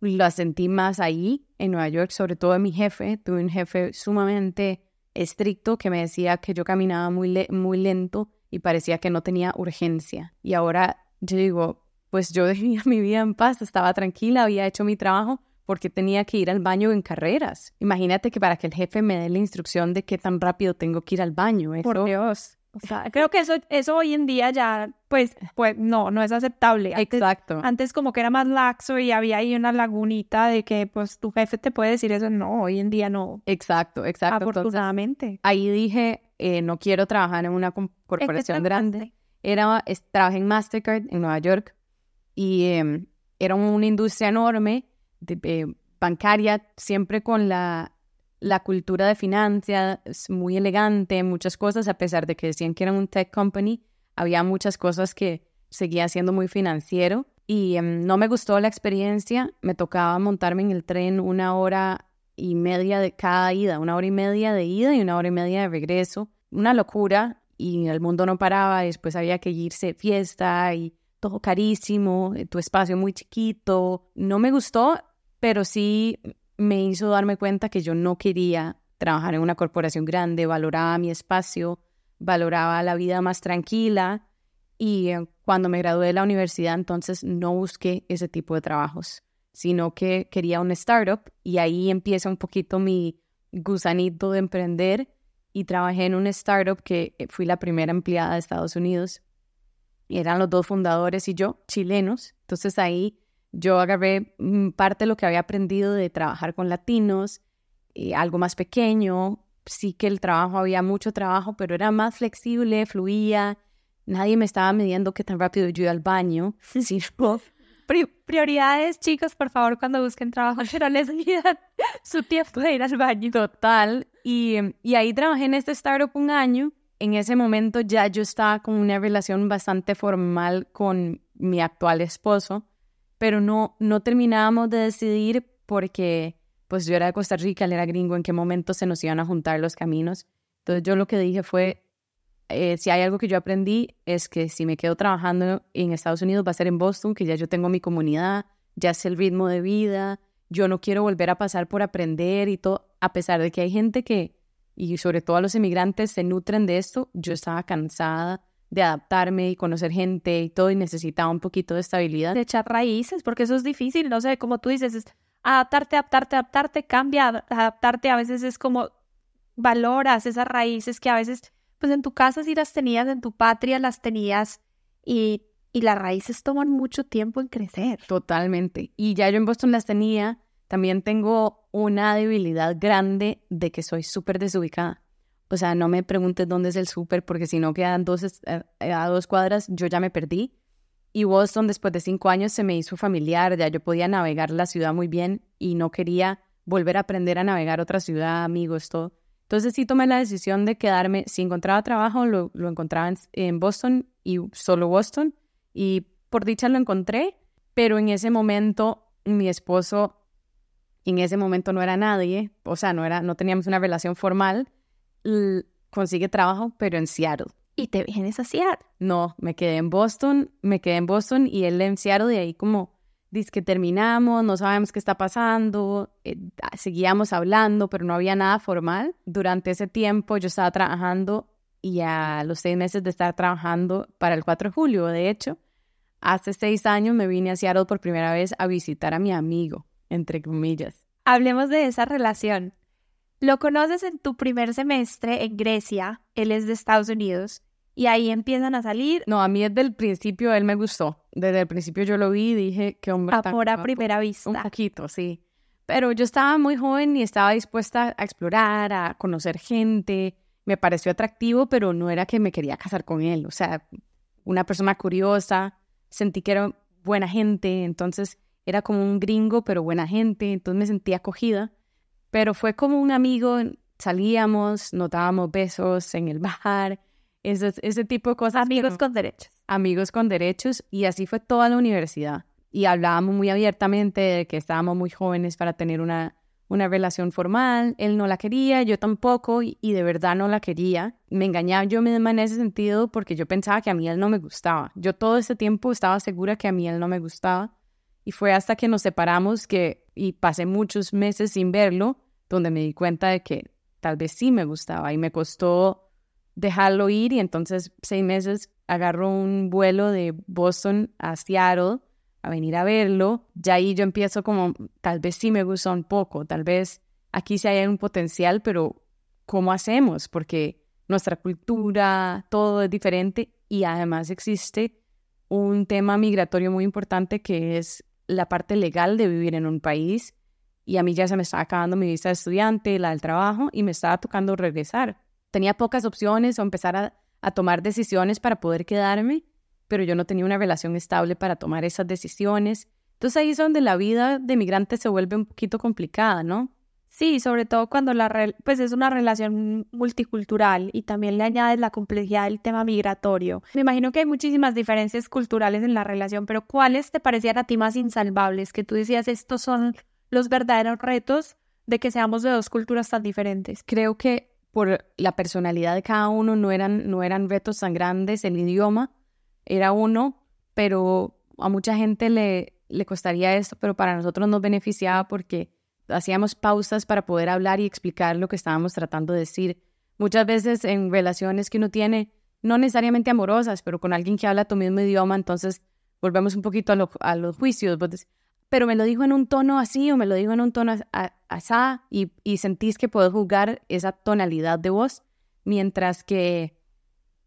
la sentí más ahí, en Nueva York, sobre todo de mi jefe. Tuve un jefe sumamente estricto que me decía que yo caminaba muy, muy lento y parecía que no tenía urgencia. Y ahora yo digo, pues yo (laughs) vivía mi vida en paz, estaba tranquila, había hecho mi trabajo porque tenía que ir al baño en carreras. Imagínate que para que el jefe me dé la instrucción de qué tan rápido tengo que ir al baño. Por Dios. O sea, (laughs) creo que eso, eso hoy en día ya, pues, pues no, no es aceptable. Exacto. Antes como que era más laxo y había ahí una lagunita de que, pues, tu jefe te puede decir eso. No, hoy en día no. Exacto, exacto. Afortunadamente. ahí dije, eh, no quiero trabajar en una corporación grande. Era, trabajé en Mastercard en Nueva York y em, era una industria enorme, eh, bancaria, siempre con la la cultura de finanzas muy elegante, muchas cosas, a pesar de que decían que era un tech company, había muchas cosas que seguía siendo muy financiero. Y em, no me gustó la experiencia, me tocaba montarme en el tren una hora y media de cada ida, una hora y media de ida y una hora y media de regreso, una locura y el mundo no paraba, después había que irse fiesta y todo carísimo, tu espacio muy chiquito, no me gustó, pero sí me hizo darme cuenta que yo no quería trabajar en una corporación grande, valoraba mi espacio, valoraba la vida más tranquila y eh, cuando me gradué de la universidad entonces no busqué ese tipo de trabajos, sino que quería un startup y ahí empieza un poquito mi gusanito de emprender y trabajé en un startup que eh, fui la primera empleada de Estados Unidos. Eran los dos fundadores y yo, chilenos. Entonces ahí yo agarré mm, parte de lo que había aprendido de trabajar con latinos, y eh, algo más pequeño. Sí que el trabajo, había mucho trabajo, pero era más flexible, fluía. Nadie me estaba midiendo qué tan rápido yo iba al baño. (laughs) Sí, prioridades, chicos, por favor, cuando busquen trabajo, pero les midan su tiempo de ir al baño. Total. Y, y ahí trabajé en este startup un año. En ese momento ya yo estaba con una relación bastante formal con mi actual esposo pero no, no terminábamos de decidir porque pues yo era de Costa Rica, él era gringo, en qué momento se nos iban a juntar los caminos. Entonces yo lo que dije fue, eh, si hay algo que yo aprendí es que si me quedo trabajando en Estados Unidos va a ser en Boston, que ya yo tengo mi comunidad, ya es el ritmo de vida, yo no quiero volver a pasar por aprender y todo, a pesar de que hay gente que, y sobre todo a los emigrantes, se nutren de esto, yo estaba cansada de adaptarme y conocer gente y todo y necesitaba un poquito de estabilidad. De echar raíces, porque eso es difícil, no sé, como tú dices, es adaptarte, adaptarte, adaptarte, cambia, adaptarte a veces es como valoras esas raíces que a veces, pues en tu casa sí las tenías, en tu patria las tenías y, y las raíces toman mucho tiempo en crecer. Totalmente. Y ya yo en Boston las tenía, también tengo una debilidad grande de que soy súper desubicada. O sea, no me preguntes dónde es el súper, porque si no quedan dos, eh, a dos cuadras, yo ya me perdí. Y Boston, después de cinco años, se me hizo familiar, ya yo podía navegar la ciudad muy bien y no quería volver a aprender a navegar otra ciudad, amigos, todo. Entonces sí tomé la decisión de quedarme, si encontraba trabajo, lo, lo encontraba en Boston y solo Boston. Y por dicha lo encontré, pero en ese momento mi esposo, en ese momento no era nadie, o sea, no, era, no teníamos una relación formal consigue trabajo, pero en Seattle. ¿Y te vienes a Seattle? No, me quedé en Boston, me quedé en Boston y él en Seattle, de ahí como dice que terminamos, no sabemos qué está pasando, eh, seguíamos hablando, pero no había nada formal. Durante ese tiempo yo estaba trabajando y a los seis meses de estar trabajando para el 4 de julio, de hecho, hace seis años me vine a Seattle por primera vez a visitar a mi amigo, entre comillas. Hablemos de esa relación. Lo conoces en tu primer semestre en Grecia, él es de Estados Unidos, y ahí empiezan a salir. No, a mí desde el principio él me gustó. Desde el principio yo lo vi y dije que hombre. Amor a primera vista. Un poquito, sí. Pero yo estaba muy joven y estaba dispuesta a explorar, a conocer gente. Me pareció atractivo, pero no era que me quería casar con él. O sea, una persona curiosa. Sentí que era buena gente, entonces era como un gringo, pero buena gente. Entonces me sentía acogida pero fue como un amigo, salíamos, notábamos besos en el bar, ese, ese tipo de cosas. Amigos con derechos. Amigos con derechos, y así fue toda la universidad. Y hablábamos muy abiertamente de que estábamos muy jóvenes para tener una, una relación formal. Él no la quería, yo tampoco, y, y de verdad no la quería. Me engañaba yo misma en ese sentido porque yo pensaba que a mí él no me gustaba. Yo todo ese tiempo estaba segura que a mí él no me gustaba. Y fue hasta que nos separamos que, y pasé muchos meses sin verlo, donde me di cuenta de que tal vez sí me gustaba y me costó dejarlo ir y entonces seis meses agarro un vuelo de Boston a Seattle a venir a verlo. Ya ahí yo empiezo como, tal vez sí me gusta un poco, tal vez aquí sí hay un potencial, pero ¿cómo hacemos? Porque nuestra cultura, todo es diferente y además existe un tema migratorio muy importante que es la parte legal de vivir en un país y a mí ya se me estaba acabando mi visa de estudiante, la del trabajo y me estaba tocando regresar. Tenía pocas opciones o empezar a, a tomar decisiones para poder quedarme, pero yo no tenía una relación estable para tomar esas decisiones. Entonces ahí es donde la vida de migrante se vuelve un poquito complicada, ¿no? Sí, sobre todo cuando la pues es una relación multicultural y también le añades la complejidad del tema migratorio. Me imagino que hay muchísimas diferencias culturales en la relación, pero ¿cuáles te parecían a ti más insalvables? Que tú decías, estos son los verdaderos retos de que seamos de dos culturas tan diferentes. Creo que por la personalidad de cada uno no eran, no eran retos tan grandes, el idioma era uno, pero a mucha gente le, le costaría eso, pero para nosotros nos beneficiaba porque hacíamos pausas para poder hablar y explicar lo que estábamos tratando de decir. Muchas veces en relaciones que uno tiene, no necesariamente amorosas, pero con alguien que habla tu mismo idioma, entonces volvemos un poquito a, los juicios. Pero me lo dijo en un tono así o me lo dijo en un tono así y, y sentís que puedo juzgar esa tonalidad de voz, mientras que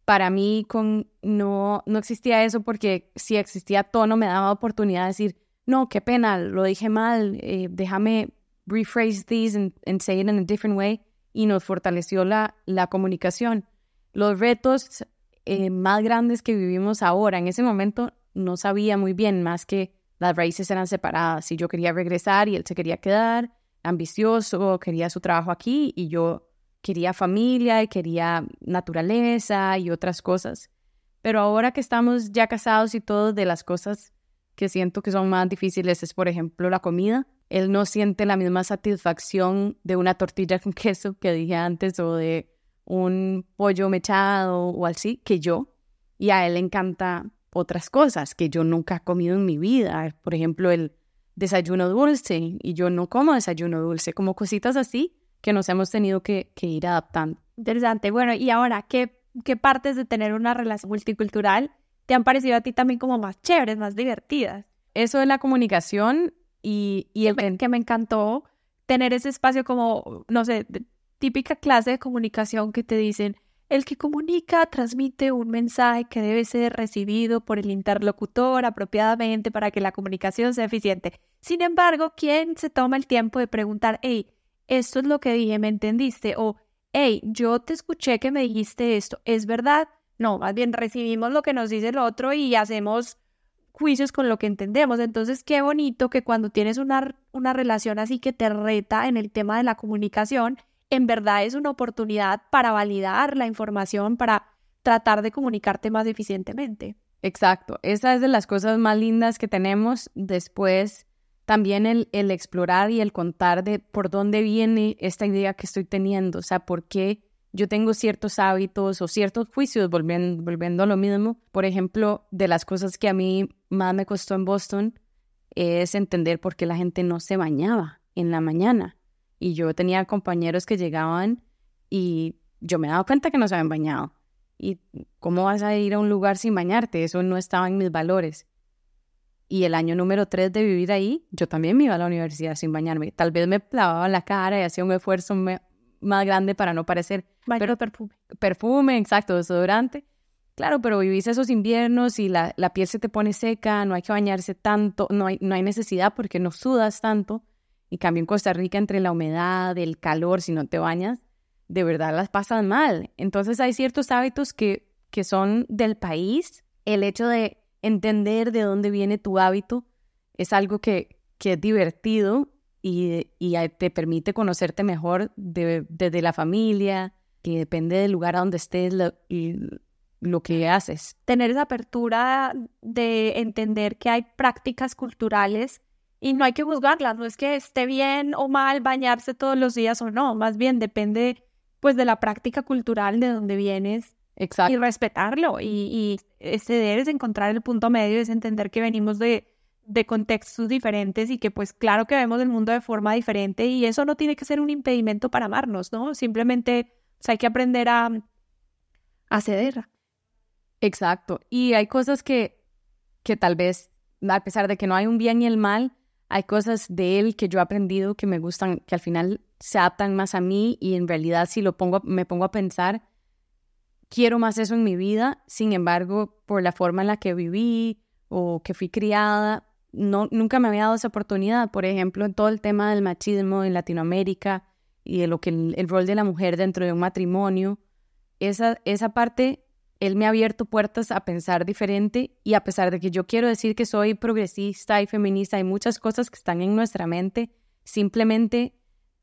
para mí con, no, no existía eso porque si existía tono me daba oportunidad de decir, no, qué pena, lo dije mal, eh, déjame rephrase these and, say it in a different way y nos fortaleció la, la comunicación. Los retos eh, más grandes que vivimos ahora, en ese momento no sabía muy bien más que las raíces eran separadas. Si yo quería regresar y él se quería quedar, ambicioso, quería su trabajo aquí y yo quería familia y quería naturaleza y otras cosas. Pero ahora que estamos ya casados y todo, de las cosas que siento que son más difíciles es, por ejemplo, la comida él no siente la misma satisfacción de una tortilla con (laughs) queso que dije antes o de un pollo mechado o así que yo. Y a él le encanta otras cosas que yo nunca he comido en mi vida. Por ejemplo, el desayuno dulce y yo no como desayuno dulce, como cositas así que nos hemos tenido que, ir adaptando. Interesante. Bueno, y ahora, ¿qué, ¿qué partes de tener una relación multicultural te han parecido a ti también como más chéveres, más divertidas? Eso de la comunicación y, el que me encantó tener ese espacio como, no sé, típica clase de comunicación que te dicen, el que comunica transmite un mensaje que debe ser recibido por el interlocutor apropiadamente para que la comunicación sea eficiente. Sin embargo, ¿quién se toma el tiempo de preguntar, hey, esto es lo que dije, ¿me entendiste? O, hey, yo te escuché que me dijiste esto, ¿es verdad? No, más bien recibimos lo que nos dice el otro y hacemos juicios con lo que entendemos. Entonces, qué bonito que cuando tienes una, una relación así que te reta en el tema de la comunicación, en verdad es una oportunidad para validar la información, para tratar de comunicarte más eficientemente. Exacto, esa es de las cosas más lindas que tenemos. Después, también el, el explorar y el contar de por dónde viene esta idea que estoy teniendo, o sea, por qué yo tengo ciertos hábitos o ciertos juicios, volviendo, volviendo a lo mismo. Por ejemplo, de las cosas que a mí más me costó en Boston es entender por qué la gente no se bañaba en la mañana. Y yo tenía compañeros que llegaban y yo me daba cuenta que no se habían bañado. ¿Y cómo vas a ir a un lugar sin bañarte? Eso no estaba en mis valores. Y el año número tres de vivir ahí, yo también me iba a la universidad sin bañarme. Tal vez me lavaba la cara y hacía un esfuerzo más grande para no parecer... pero perfume. Perfume, exacto, desodorante. Claro, pero vivís esos inviernos y la, la, piel se te pone seca, no hay que bañarse tanto, no hay, no hay necesidad porque no sudas tanto. Y cambio en Costa Rica entre la humedad, el calor, si no te bañas, de verdad las pasan mal. Entonces hay ciertos hábitos que, que son del país. El hecho de entender de dónde viene tu hábito es algo que, que es divertido y, te permite conocerte mejor desde la familia, que depende del lugar a donde estés lo, y lo que haces. Tener esa apertura de entender que hay prácticas culturales y no hay que juzgarlas, no es que esté bien o mal bañarse todos los días o no, más bien depende pues de la práctica cultural de donde vienes Exacto. y respetarlo y, y ese es encontrar el punto medio, es entender que venimos de de contextos diferentes y que pues claro que vemos el mundo de forma diferente y eso no tiene que ser un impedimento para amarnos, ¿no? Simplemente pues, hay que aprender a, a ceder. Exacto. Y hay cosas que, que tal vez, a pesar de que no hay un bien y el mal, hay cosas de él que yo he aprendido que me gustan, que al final se adaptan más a mí y en realidad si lo pongo, me pongo a pensar, quiero más eso en mi vida, sin embargo, por la forma en la que viví o que fui criada, no, nunca me había dado esa oportunidad. Por ejemplo, en todo el tema del machismo en Latinoamérica y de lo que el, rol de la mujer dentro de un matrimonio, esa, esa parte, él me ha abierto puertas a pensar diferente y a pesar de que yo quiero decir que soy progresista y feminista, hay muchas cosas que están en nuestra mente, simplemente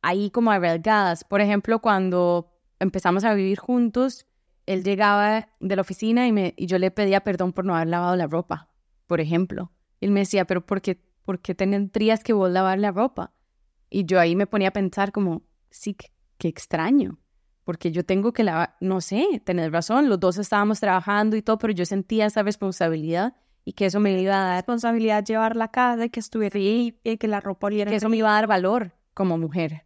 ahí como arriesgadas. Por ejemplo, cuando empezamos a vivir juntos, él llegaba de la oficina y, me, y yo le pedía perdón por no haber lavado la ropa, por ejemplo. Él me decía, pero ¿por qué, por qué tendrías que vos lavar la ropa? Y yo ahí me ponía a pensar como, sí, qué, extraño, porque yo tengo que lavar, no sé, tener razón, los dos estábamos trabajando y todo, pero yo sentía esa responsabilidad y que eso me iba a dar responsabilidad llevar la casa que estuviera y que la ropa oliera. Que eso me iba a dar valor como mujer.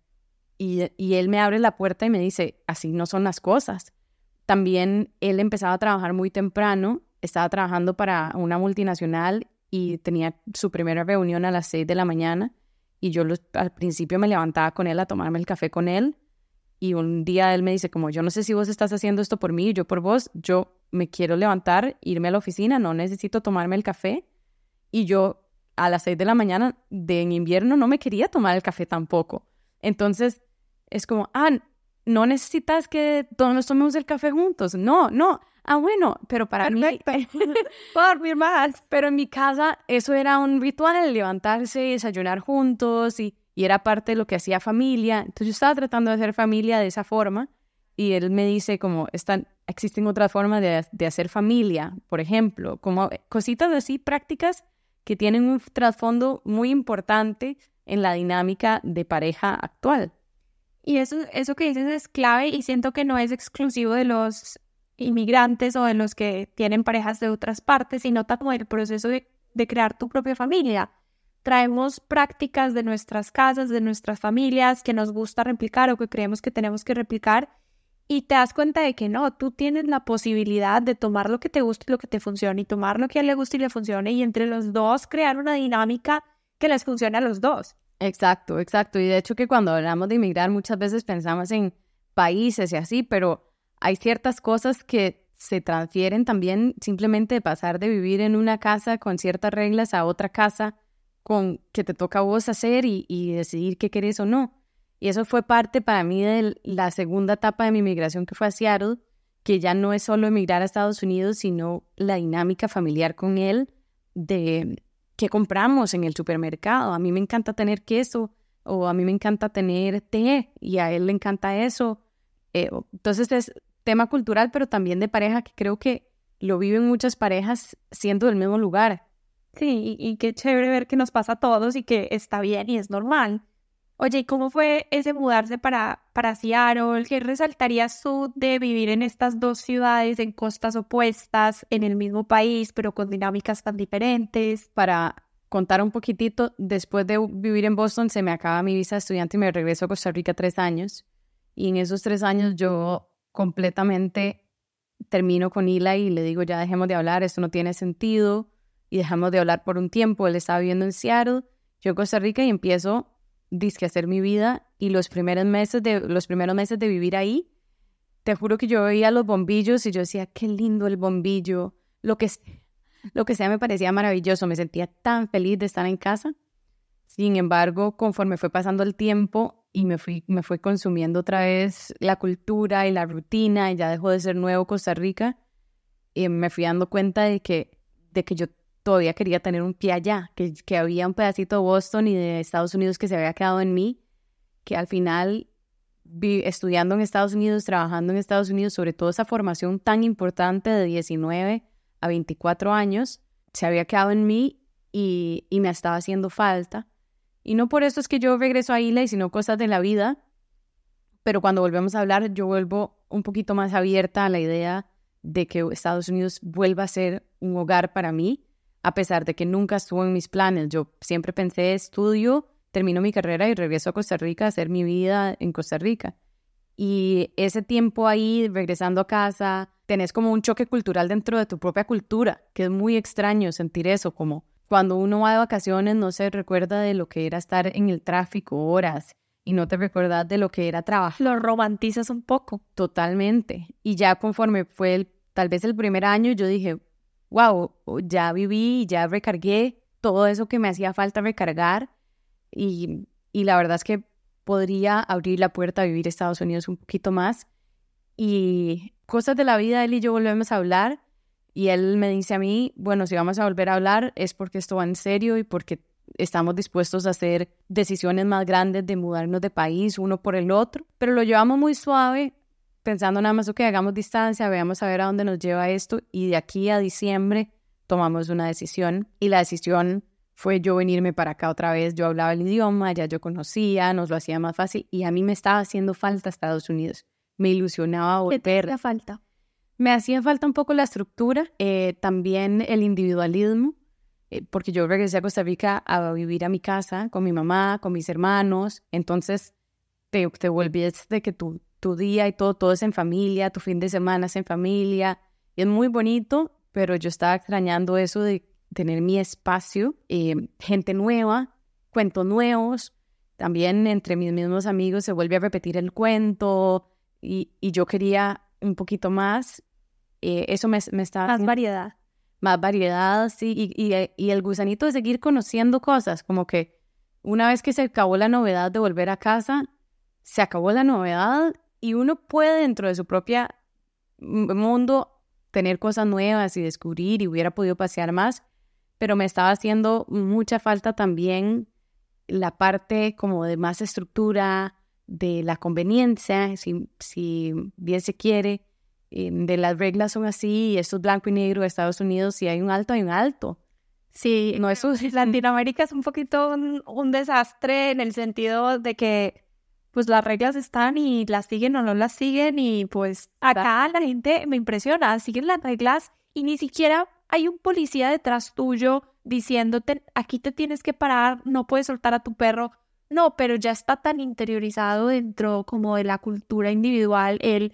Y, y él me abre la puerta y me dice, así no son las cosas. También él empezaba a trabajar muy temprano, estaba trabajando para una multinacional y tenía su primera reunión a las 6 de la mañana y yo al principio me levantaba con él a tomarme el café con él y un día él me dice como yo no sé si vos estás haciendo esto por mí y yo por vos, yo me quiero levantar, irme a la oficina, no necesito tomarme el café y yo a las 6 de la mañana de en invierno no me quería tomar el café tampoco. Entonces es como, ah, no necesitas que todos nos tomemos el café juntos. No, no. Ah, bueno, pero para mí... (laughs) Puedo dormir más. Pero en mi casa eso era un ritual, levantarse y desayunar juntos y, y era parte de lo que hacía familia. Entonces yo estaba tratando de hacer familia de esa forma y él me dice como, están, existen otras formas de, de hacer familia, por ejemplo, como cositas así prácticas que tienen un trasfondo muy importante en la dinámica de pareja actual. Y eso, eso que dices es clave y siento que no es exclusivo de los inmigrantes o de los que tienen parejas de otras partes, sino como el proceso de, crear tu propia familia. Traemos prácticas de nuestras casas, de nuestras familias que nos gusta replicar o que creemos que tenemos que replicar y te das cuenta de que no, tú tienes la posibilidad de tomar lo que te gusta y lo que te funciona y tomar lo que a él le gusta y le funcione y entre los dos crear una dinámica que les funcione a los dos. Exacto, exacto. Y de hecho que cuando hablamos de inmigrar muchas veces pensamos en países y así, pero hay ciertas cosas que se transfieren también simplemente de pasar de vivir en una casa con ciertas reglas a otra casa con que te toca a vos hacer y, decidir qué querés o no. Y eso fue parte para mí de la segunda etapa de mi migración que fue a Seattle, que ya no es solo emigrar a Estados Unidos, sino la dinámica familiar con él de ¿qué compramos en el supermercado? A mí me encanta tener queso o a mí me encanta tener té y a él le encanta eso. Eh, entonces es tema cultural, pero también de pareja que creo que lo viven muchas parejas siendo del mismo lugar. Sí, y, y qué chévere ver que nos pasa a todos y que está bien y es normal. Oye, ¿y cómo fue ese mudarse para, para Seattle? ¿Qué resaltarías tú de vivir en estas dos ciudades en costas opuestas, en el mismo país, pero con dinámicas tan diferentes? Para contar un poquitito, después de vivir en Boston se me acaba mi visa de estudiante y me regreso a Costa Rica tres años. Y en esos tres años yo completamente termino con Ila y le digo, ya dejemos de hablar, esto no tiene sentido. Y dejamos de hablar por un tiempo. Él estaba viviendo en Seattle, yo en Costa Rica y empiezo disque hacer mi vida y los primeros meses de, los primeros meses de vivir ahí, te juro que yo veía los bombillos y yo decía, qué lindo el bombillo, lo que, lo que sea me parecía maravilloso, me sentía tan feliz de estar en casa. Sin embargo, conforme fue pasando el tiempo y me, fui, me fue consumiendo otra vez la cultura y la rutina y ya dejó de ser nuevo Costa Rica, y me fui dando cuenta de que, de que yo todavía quería tener un pie allá, que, que había un pedacito de Boston y de Estados Unidos que se había quedado en mí, que al final, estudiando en Estados Unidos, trabajando en Estados Unidos, sobre todo esa formación tan importante de 19 a 24 años, se había quedado en mí y, y me estaba haciendo falta. Y no por eso es que yo regreso a Isla, sino cosas de la vida, pero cuando volvemos a hablar, yo vuelvo un poquito más abierta a la idea de que Estados Unidos vuelva a ser un hogar para mí a pesar de que nunca estuvo en mis planes. Yo siempre pensé, estudio, termino mi carrera y regreso a Costa Rica a hacer mi vida en Costa Rica. Y ese tiempo ahí, regresando a casa, tenés como un choque cultural dentro de tu propia cultura, que es muy extraño sentir eso, como cuando uno va de vacaciones no se recuerda de lo que era estar en el tráfico horas y no te recordás de lo que era trabajar. Lo romantizas un poco. Totalmente. Y ya conforme fue el, tal vez el primer año, yo dije, wow, ya viví, ya recargué todo eso que me hacía falta recargar y, y la verdad es que podría abrir la puerta a vivir Estados Unidos un poquito más. Y cosas de la vida, él y yo volvemos a hablar y él me dice a mí, bueno, si vamos a volver a hablar es porque esto va en serio y porque estamos dispuestos a hacer decisiones más grandes de mudarnos de país uno por el otro, pero lo llevamos muy suave, pensando nada más, que hagamos distancia, veamos a ver a dónde nos lleva esto y de aquí a diciembre tomamos una decisión y la decisión fue yo venirme para acá otra vez, yo hablaba el idioma, ya yo conocía, nos lo hacía más fácil y a mí me estaba haciendo falta Estados Unidos, me ilusionaba volver. ¿Qué te falta? Me hacía falta un poco la estructura, eh, también el individualismo, eh, porque yo regresé a Costa Rica a vivir a mi casa con mi mamá, con mis hermanos, entonces te, te volvías de que tu, tu día y todo, todo es en familia, tu fin de semana es en familia, y es muy bonito, pero yo estaba extrañando eso de tener mi espacio, eh, gente nueva, cuentos nuevos, también entre mis mismos amigos se vuelve a repetir el cuento y, y yo quería un poquito más. Eh, eso me, me está... Más variedad. Más variedad, sí, y, y, eh, y, el gusanito de seguir conociendo cosas, como que una vez que se acabó la novedad de volver a casa, se acabó la novedad y uno puede dentro de su propia mundo tener cosas nuevas y descubrir y hubiera podido pasear más, pero me estaba haciendo mucha falta también la parte como de más estructura, de la conveniencia, si, si bien se quiere, eh, de las reglas son así, y esto es blanco y negro de Estados Unidos, si hay un alto, hay un alto. Sí, no eso, (laughs) Latinoamérica es un poquito un, desastre en el sentido de que pues las reglas están y las siguen o no las siguen y pues acá la gente me impresiona, siguen las reglas y ni siquiera hay un policía detrás tuyo diciéndote aquí te tienes que parar, no puedes soltar a tu perro, no, pero ya está tan interiorizado dentro como de la cultura individual el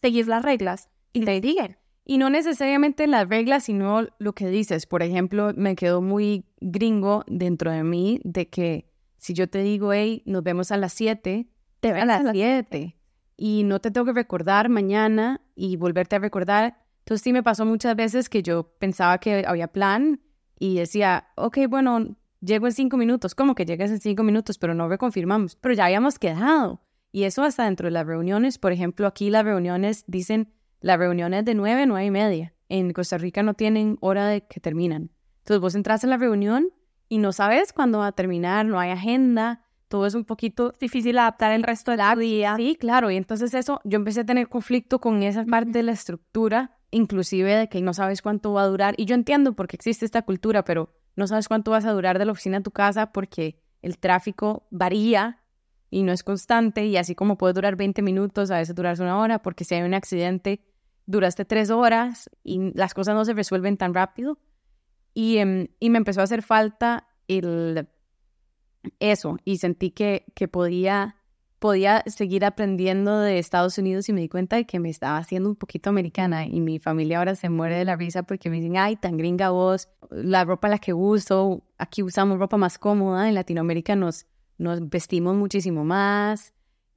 seguir las reglas y te digan. Y no necesariamente las reglas, sino lo que dices. Por ejemplo, me quedó muy gringo dentro de mí de que si yo te digo, hey, nos vemos a las 7, te ves a las 7. Y no te tengo que recordar mañana y volverte a recordar. Entonces sí me pasó muchas veces que yo pensaba que había plan y decía, ok, bueno, llego en cinco minutos, ¿cómo que llegas en cinco minutos? Pero no reconfirmamos, pero ya habíamos quedado. Y eso hasta dentro de las reuniones, por ejemplo, aquí las reuniones dicen, las reuniones de nueve, nueve y media. En Costa Rica no tienen hora de que terminan. Entonces vos entras en la reunión y no sabes cuándo va a terminar, no hay agenda, todo es un poquito difícil adaptar el resto del día. Sí, claro, y entonces eso, yo empecé a tener conflicto con esa parte de la estructura, inclusive de que no sabes cuánto va a durar. Y yo entiendo por qué existe esta cultura, pero no sabes cuánto vas a durar de la oficina a tu casa porque el tráfico varía y no es constante y así como puede durar 20 minutos, a veces duras una hora porque si hay un accidente duraste tres horas y las cosas no se resuelven tan rápido. Y, em, y me empezó a hacer falta el, eso y sentí que, que podía podía seguir aprendiendo de Estados Unidos y me di cuenta de que me estaba haciendo un poquito americana y mi familia ahora se muere de la risa porque me dicen, ay, tan gringa vos, la ropa la que uso, aquí usamos ropa más cómoda, en Latinoamérica nos, nos vestimos muchísimo más,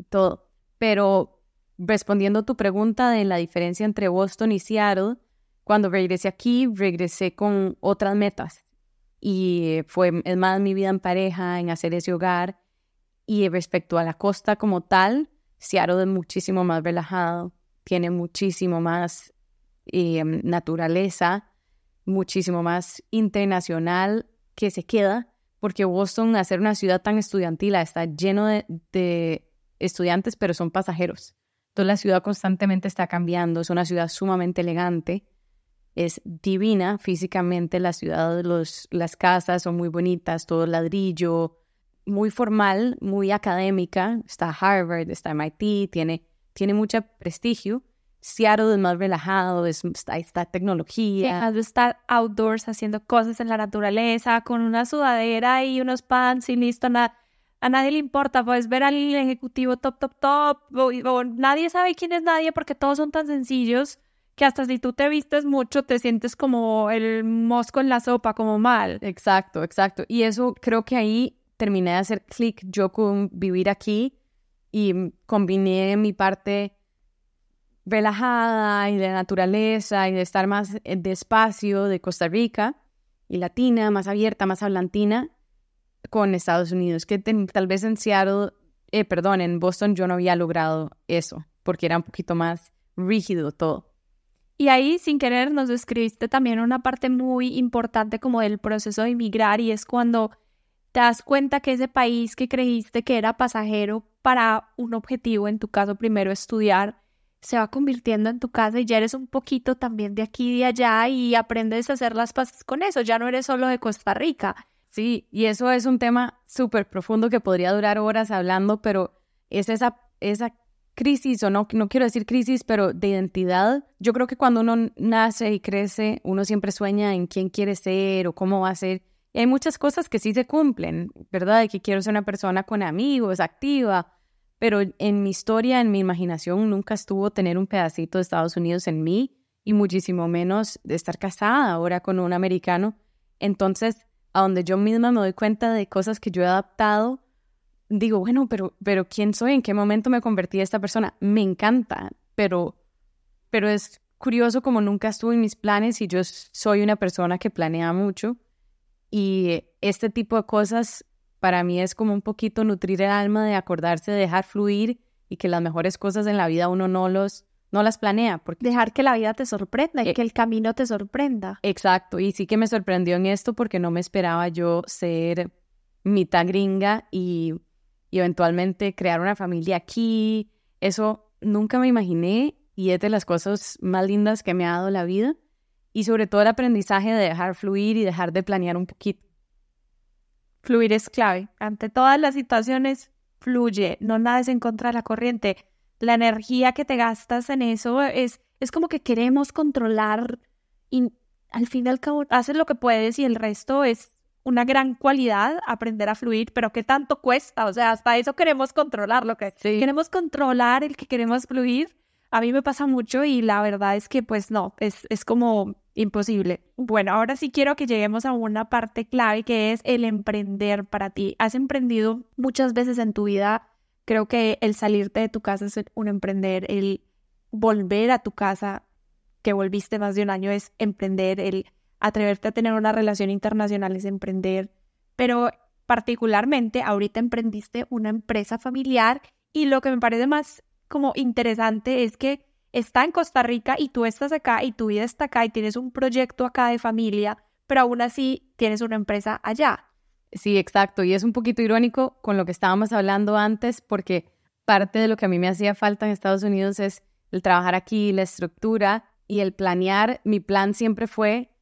todo. Pero respondiendo a tu pregunta de la diferencia entre Boston y Seattle, cuando regresé aquí, regresé con otras metas y fue, es más, mi vida en pareja, en hacer ese hogar y respecto a la costa como tal, Seattle es muchísimo más relajado, tiene muchísimo más eh, naturaleza, muchísimo más internacional que se queda, porque Boston, al ser una ciudad tan estudiantil, está lleno de, de estudiantes, pero son pasajeros. Entonces la ciudad constantemente está cambiando, es una ciudad sumamente elegante, es divina físicamente la ciudad, los, las casas son muy bonitas, todo ladrillo, muy formal, muy académica. Está Harvard, está MIT, tiene, tiene mucho prestigio. Seattle es más relajado, es, está, está tecnología. De estar outdoors haciendo cosas en la naturaleza, con una sudadera y unos pants y listo. a nadie le importa, puedes ver al ejecutivo top, top, top. O, nadie sabe quién es nadie porque todos son tan sencillos que hasta si tú te vistes mucho te sientes como el mosco en la sopa, como mal. Exacto, exacto. Y eso creo que ahí terminé de hacer clic yo con vivir aquí y combiné mi parte relajada y de naturaleza y de estar más eh, despacio de Costa Rica y latina, más abierta, más hablantina con Estados Unidos, que tal vez en Seattle, eh, perdón, en Boston yo no había logrado eso, porque era un poquito más rígido todo. Y ahí, sin querer, nos describiste también una parte muy importante como del proceso de emigrar y es cuando te das cuenta que ese país que creíste que era pasajero para un objetivo, en tu caso primero estudiar, se va convirtiendo en tu casa y ya eres un poquito también de aquí y de allá y aprendes a hacer las paces con eso, ya no eres solo de Costa Rica. Sí, y eso es un tema súper profundo que podría durar horas hablando, pero es esa, esa crisis, o no, no quiero decir crisis, pero de identidad. Yo creo que cuando uno nace y crece, uno siempre sueña en quién quiere ser o cómo va a ser. Y hay muchas cosas que sí se cumplen, ¿verdad? De que quiero ser una persona con amigos, activa, pero en mi historia, en mi imaginación, nunca estuvo tener un pedacito de Estados Unidos en mí y muchísimo menos de estar casada ahora con un americano. Entonces, a donde yo misma me doy cuenta de cosas que yo he adaptado, digo, bueno, pero, pero ¿quién soy? ¿En qué momento me convertí en esta persona? Me encanta, pero, pero es curioso como nunca estuve en mis planes y yo soy una persona que planea mucho y este tipo de cosas para mí es como un poquito nutrir el alma de acordarse de dejar fluir y que las mejores cosas en la vida uno no los no las planea. Porque... Dejar que la vida te sorprenda y eh, que el camino te sorprenda. Exacto, y sí que me sorprendió en esto porque no me esperaba yo ser mitad gringa y, y eventualmente crear una familia aquí. Eso nunca me imaginé y es de las cosas más lindas que me ha dado la vida. Y sobre todo el aprendizaje de dejar fluir y dejar de planear un poquito. Fluir es clave. Ante todas las situaciones, fluye, no nades en contra de la corriente. La energía que te gastas en eso es, es como que queremos controlar y al fin y al cabo haces lo que puedes y el resto es una gran cualidad aprender a fluir, pero ¿qué tanto cuesta? O sea, hasta eso queremos controlar, lo que queremos controlar, el que queremos fluir. A mí me pasa mucho y la verdad es que pues no, es, es como Imposible. Bueno, ahora sí quiero que lleguemos a una parte clave que es el emprender para ti. Has emprendido muchas veces en tu vida. Creo que el salirte de tu casa es un emprender, el volver a tu casa, que volviste más de un año, es emprender, el atreverte a tener una relación internacional es emprender. Pero particularmente ahorita emprendiste una empresa familiar y lo que me parece más como interesante es que está en Costa Rica y tú estás acá y tu vida está acá y tienes un proyecto acá de familia, pero aún así tienes una empresa allá. Sí, exacto. Y es un poquito irónico con lo que estábamos hablando antes, porque parte de lo que a mí me hacía falta en Estados Unidos es el trabajar aquí, la estructura y el planear. Mi plan siempre fue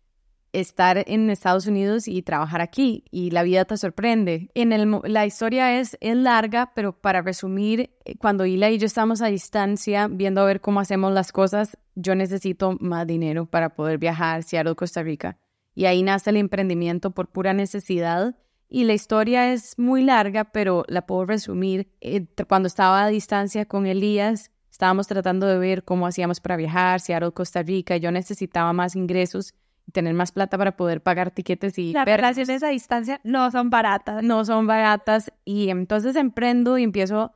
estar en Estados Unidos y trabajar aquí y la vida te sorprende. En el, la historia es, es larga, pero para resumir, eh, cuando Ila y yo estamos a distancia viendo a ver cómo hacemos las cosas, yo necesito más dinero para poder viajar Seattle, Costa Rica. Y ahí nace el emprendimiento por pura necesidad. Y la historia es muy larga, pero la puedo resumir. Eh, cuando estaba a distancia con Elías, estábamos tratando de ver cómo hacíamos para viajar Seattle, Costa Rica. Yo necesitaba más ingresos tener más plata para poder pagar tiquetes y... Las relaciones a distancia no son baratas. No son baratas. Y entonces emprendo y empiezo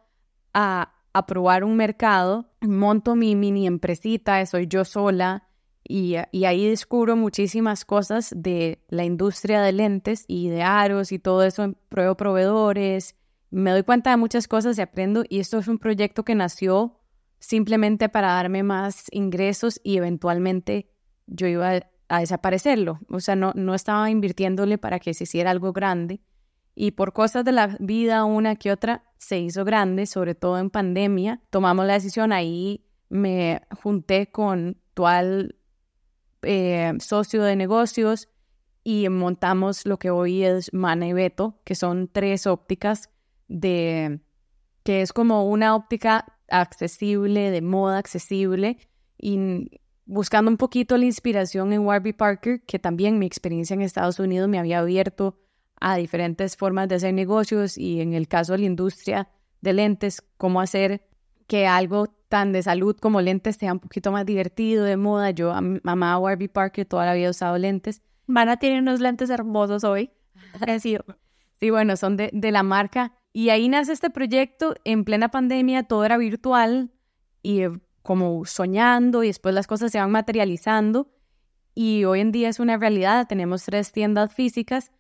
a, a probar un mercado, monto mi mini empresita, soy yo sola y, y, ahí descubro muchísimas cosas de la industria de lentes y de aros y todo eso, pruebo proveedores, me doy cuenta de muchas cosas y aprendo. Y esto es un proyecto que nació simplemente para darme más ingresos y eventualmente yo iba a desaparecerlo. O sea, no, no estaba invirtiéndole para que se hiciera algo grande. Y por cosas de la vida, una que otra, se hizo grande, sobre todo en pandemia. Tomamos la decisión ahí, me junté con actual eh, socio de negocios y montamos lo que hoy es Mana y Beto, que son tres ópticas de que es como una óptica accesible, de moda accesible, y buscando un poquito la inspiración en Warby Parker, que también mi experiencia en Estados Unidos me había abierto a diferentes formas de hacer negocios y en el caso de la industria de lentes, cómo hacer que algo tan de salud como lentes sea un poquito más divertido, de moda. Yo mamá Warby Parker toda la vida he usado lentes. Mana tiene unos lentes hermosos hoy, Sí, bueno, son de, de la marca. Y ahí nace este proyecto. En plena pandemia todo era virtual y eh, como soñando y después las cosas se van materializando. Y hoy en día es una realidad. Tenemos tres tiendas físicas,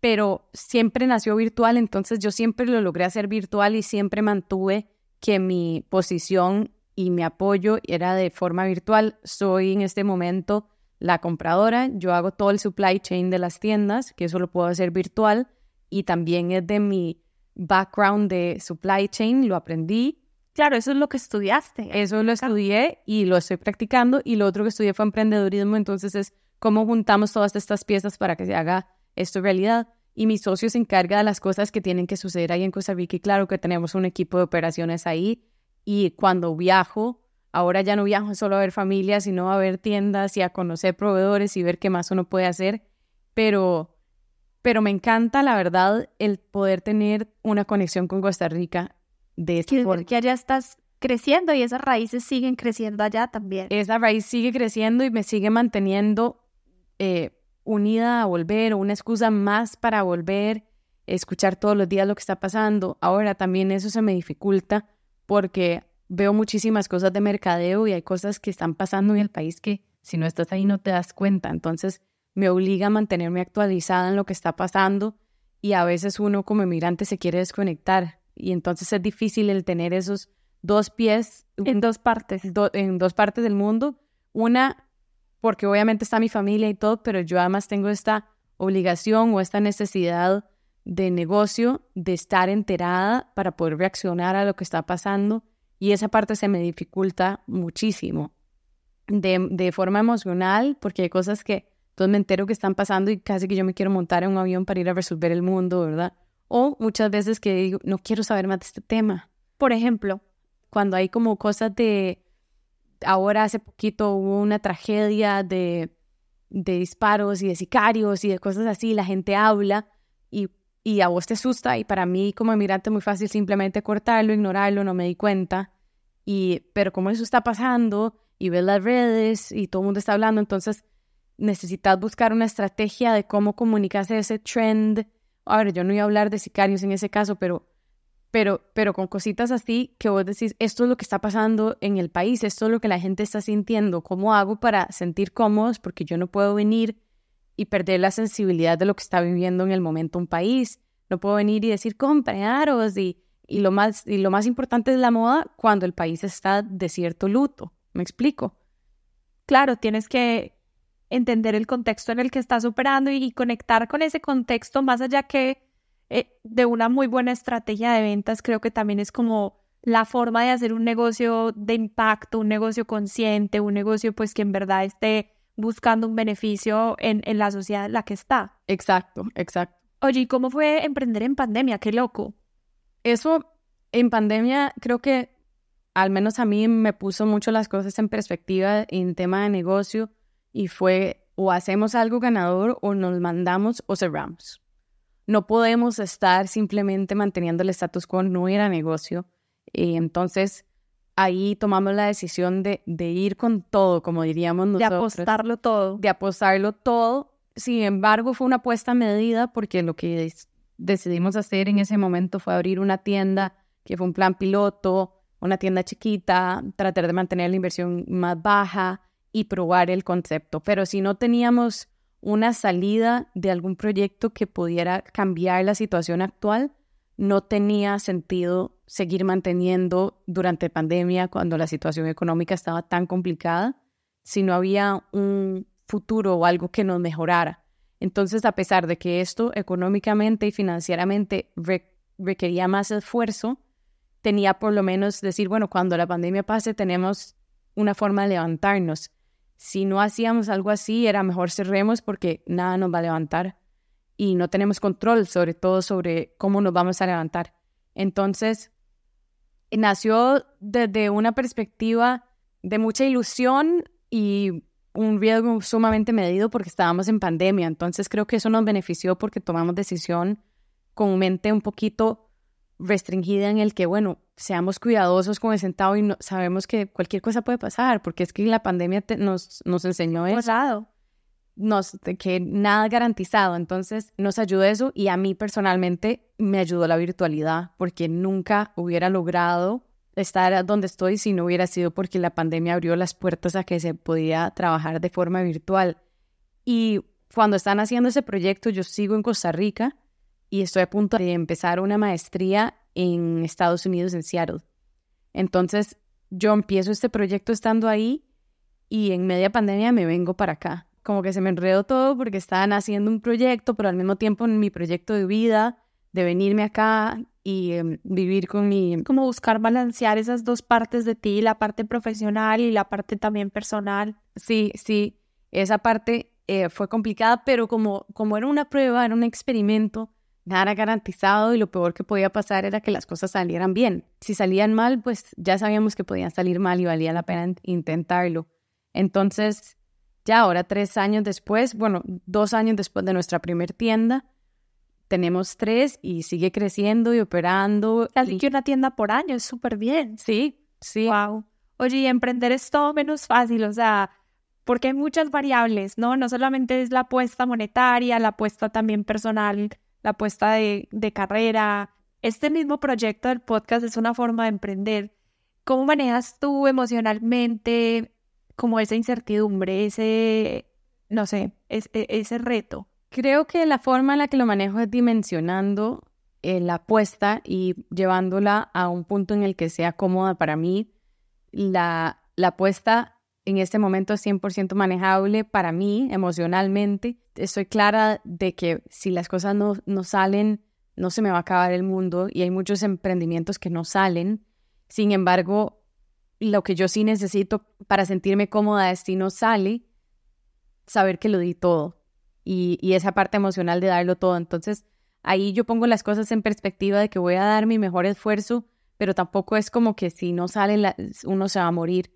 pero siempre nació virtual. Entonces yo siempre lo logré hacer virtual y siempre mantuve que mi posición y mi apoyo era de forma virtual. Soy en este momento la compradora, yo hago todo el supply chain de las tiendas, que eso lo puedo hacer virtual y también es de mi background de supply chain, lo aprendí. Claro, eso es lo que estudiaste. Eso lo estudié y lo estoy practicando y lo otro que estudié fue emprendedurismo, entonces es cómo juntamos todas estas piezas para que se haga esto realidad. Y mi socio se encarga de las cosas que tienen que suceder ahí en Costa Rica y claro que tenemos un equipo de operaciones ahí. Y cuando viajo, ahora ya no viajo solo a ver familias, sino a ver tiendas y a conocer proveedores y ver qué más uno puede hacer, pero, pero me encanta, la verdad, el poder tener una conexión con Costa Rica de este que, que allá estás creciendo y esas raíces siguen creciendo allá también. Esa raíz sigue creciendo y me sigue manteniendo eh, unida a volver, una excusa más para volver, escuchar todos los días lo que está pasando. Ahora también eso se me dificulta porque veo muchísimas cosas de mercadeo y hay cosas que están pasando en el país que si no estás ahí no te das cuenta. Entonces me obliga a mantenerme actualizada en lo que está pasando y a veces uno como emigrante se quiere desconectar y entonces es difícil el tener esos dos pies en dos partes, en dos partes del mundo. Una, porque obviamente está mi familia y todo, pero yo además tengo esta obligación o esta necesidad de negocio, de estar enterada para poder reaccionar a lo que está pasando y esa parte se me dificulta muchísimo. De, de forma emocional, porque hay cosas que entonces me entero que están pasando y casi que yo me quiero montar en un avión para ir a resolver el mundo, ¿verdad? O muchas veces que digo, no quiero saber más de este tema. Por ejemplo, cuando hay como cosas de, ahora hace poquito hubo una tragedia de, de disparos y de sicarios y de cosas así, la gente habla y y a vos te asusta y para mí como emigrante es muy fácil simplemente cortarlo, ignorarlo, no me di cuenta. Y, pero como eso está pasando y ves las redes y todo el mundo está hablando, entonces necesitas buscar una estrategia de cómo comunicarse ese trend. A yo no iba a hablar de sicarios en ese caso, pero, pero, pero con cositas así que vos decís, esto es lo que está pasando en el país, esto es lo que la gente está sintiendo, ¿cómo hago para sentir cómodos? Porque yo no puedo venir y perder la sensibilidad de lo que está viviendo en el momento un país. No puedo venir y decir, compre aros y, y, lo más, y lo más importante es la moda cuando el país está de cierto luto. ¿Me explico? Claro, tienes que entender el contexto en el que estás operando y, conectar con ese contexto más allá que eh, de una muy buena estrategia de ventas, creo que también es como la forma de hacer un negocio de impacto, un negocio consciente, un negocio pues que en verdad esté buscando un beneficio en, en la sociedad en la que está. Exacto, exacto. Oye, ¿y cómo fue emprender en pandemia? Qué loco. Eso en pandemia creo que al menos a mí me puso mucho las cosas en perspectiva en tema de negocio y fue o hacemos algo ganador o nos mandamos o cerramos. No podemos estar simplemente manteniendo el status quo, no era negocio. Y entonces ahí tomamos la decisión de, de ir con todo, como diríamos nosotros. De apostarlo todo. De apostarlo todo. Sin embargo, fue una apuesta medida porque lo que decidimos hacer en ese momento fue abrir una tienda que fue un plan piloto, una tienda chiquita, tratar de mantener la inversión más baja y probar el concepto. Pero si no teníamos una salida de algún proyecto que pudiera cambiar la situación actual, no tenía sentido seguir manteniendo durante pandemia cuando la situación económica estaba tan complicada si no había un futuro o algo que nos mejorara. Entonces, a pesar de que esto económicamente y financieramente requería más esfuerzo, tenía por lo menos decir, bueno, cuando la pandemia pase tenemos una forma de levantarnos. Si no hacíamos algo así, era mejor cerremos porque nada nos va a levantar y no tenemos control sobre todo sobre cómo nos vamos a levantar. Entonces, nació desde una perspectiva de mucha ilusión y un riesgo sumamente medido porque estábamos en pandemia. Entonces creo que eso nos benefició porque tomamos decisión con mente un poquito restringida en el que, bueno, seamos cuidadosos con el centavo y no, sabemos que cualquier cosa puede pasar, porque es que la pandemia nos, nos enseñó eso nos, que nada garantizado. Entonces nos ayudó eso y a mí personalmente me ayudó la virtualidad porque nunca hubiera logrado estar donde estoy si no hubiera sido porque la pandemia abrió las puertas a que se podía trabajar de forma virtual. Y cuando están haciendo ese proyecto, yo sigo en Costa Rica y estoy a punto de empezar una maestría en Estados Unidos, en Seattle. Entonces, yo empiezo este proyecto estando ahí y en media pandemia me vengo para acá. Como que se me enredó todo porque estaban haciendo un proyecto, pero al mismo tiempo en mi proyecto de vida, de venirme acá y em, vivir con mi... Como buscar balancear esas dos partes de ti, la parte profesional y la parte también personal. Sí, sí, esa parte eh, fue complicada, pero como, como era una prueba, era un experimento, nada garantizado y lo peor que podía pasar era que las cosas salieran bien. Si salían mal, pues ya sabíamos que podían salir mal y valía la pena intentarlo. Entonces, ya ahora, tres años después, bueno, dos años después de nuestra primera tienda, tenemos tres y sigue creciendo y operando. Casi que una tienda por año, es súper bien. Sí, sí. Wow. Oye, emprender es todo menos fácil, o sea, porque hay muchas variables, ¿no? No solamente es la apuesta monetaria, la apuesta también personal, la apuesta de, carrera. Este mismo proyecto del podcast es una forma de emprender. ¿Cómo manejas tú emocionalmente como esa incertidumbre, ese, no sé, e, ese reto? Creo que la forma en la que lo manejo es dimensionando eh, la apuesta y llevándola a un punto en el que sea cómoda para mí. La, la apuesta en este momento es 100% manejable para mí emocionalmente. Estoy clara de que si las cosas no, no salen, no se me va a acabar el mundo y hay muchos emprendimientos que no salen. Sin embargo, lo que yo sí necesito para sentirme cómoda es si no sale, saber que lo di todo y, esa parte emocional de darlo todo. Entonces, ahí yo pongo las cosas en perspectiva de que voy a dar mi mejor esfuerzo, pero tampoco es como que si no sale uno se va a morir.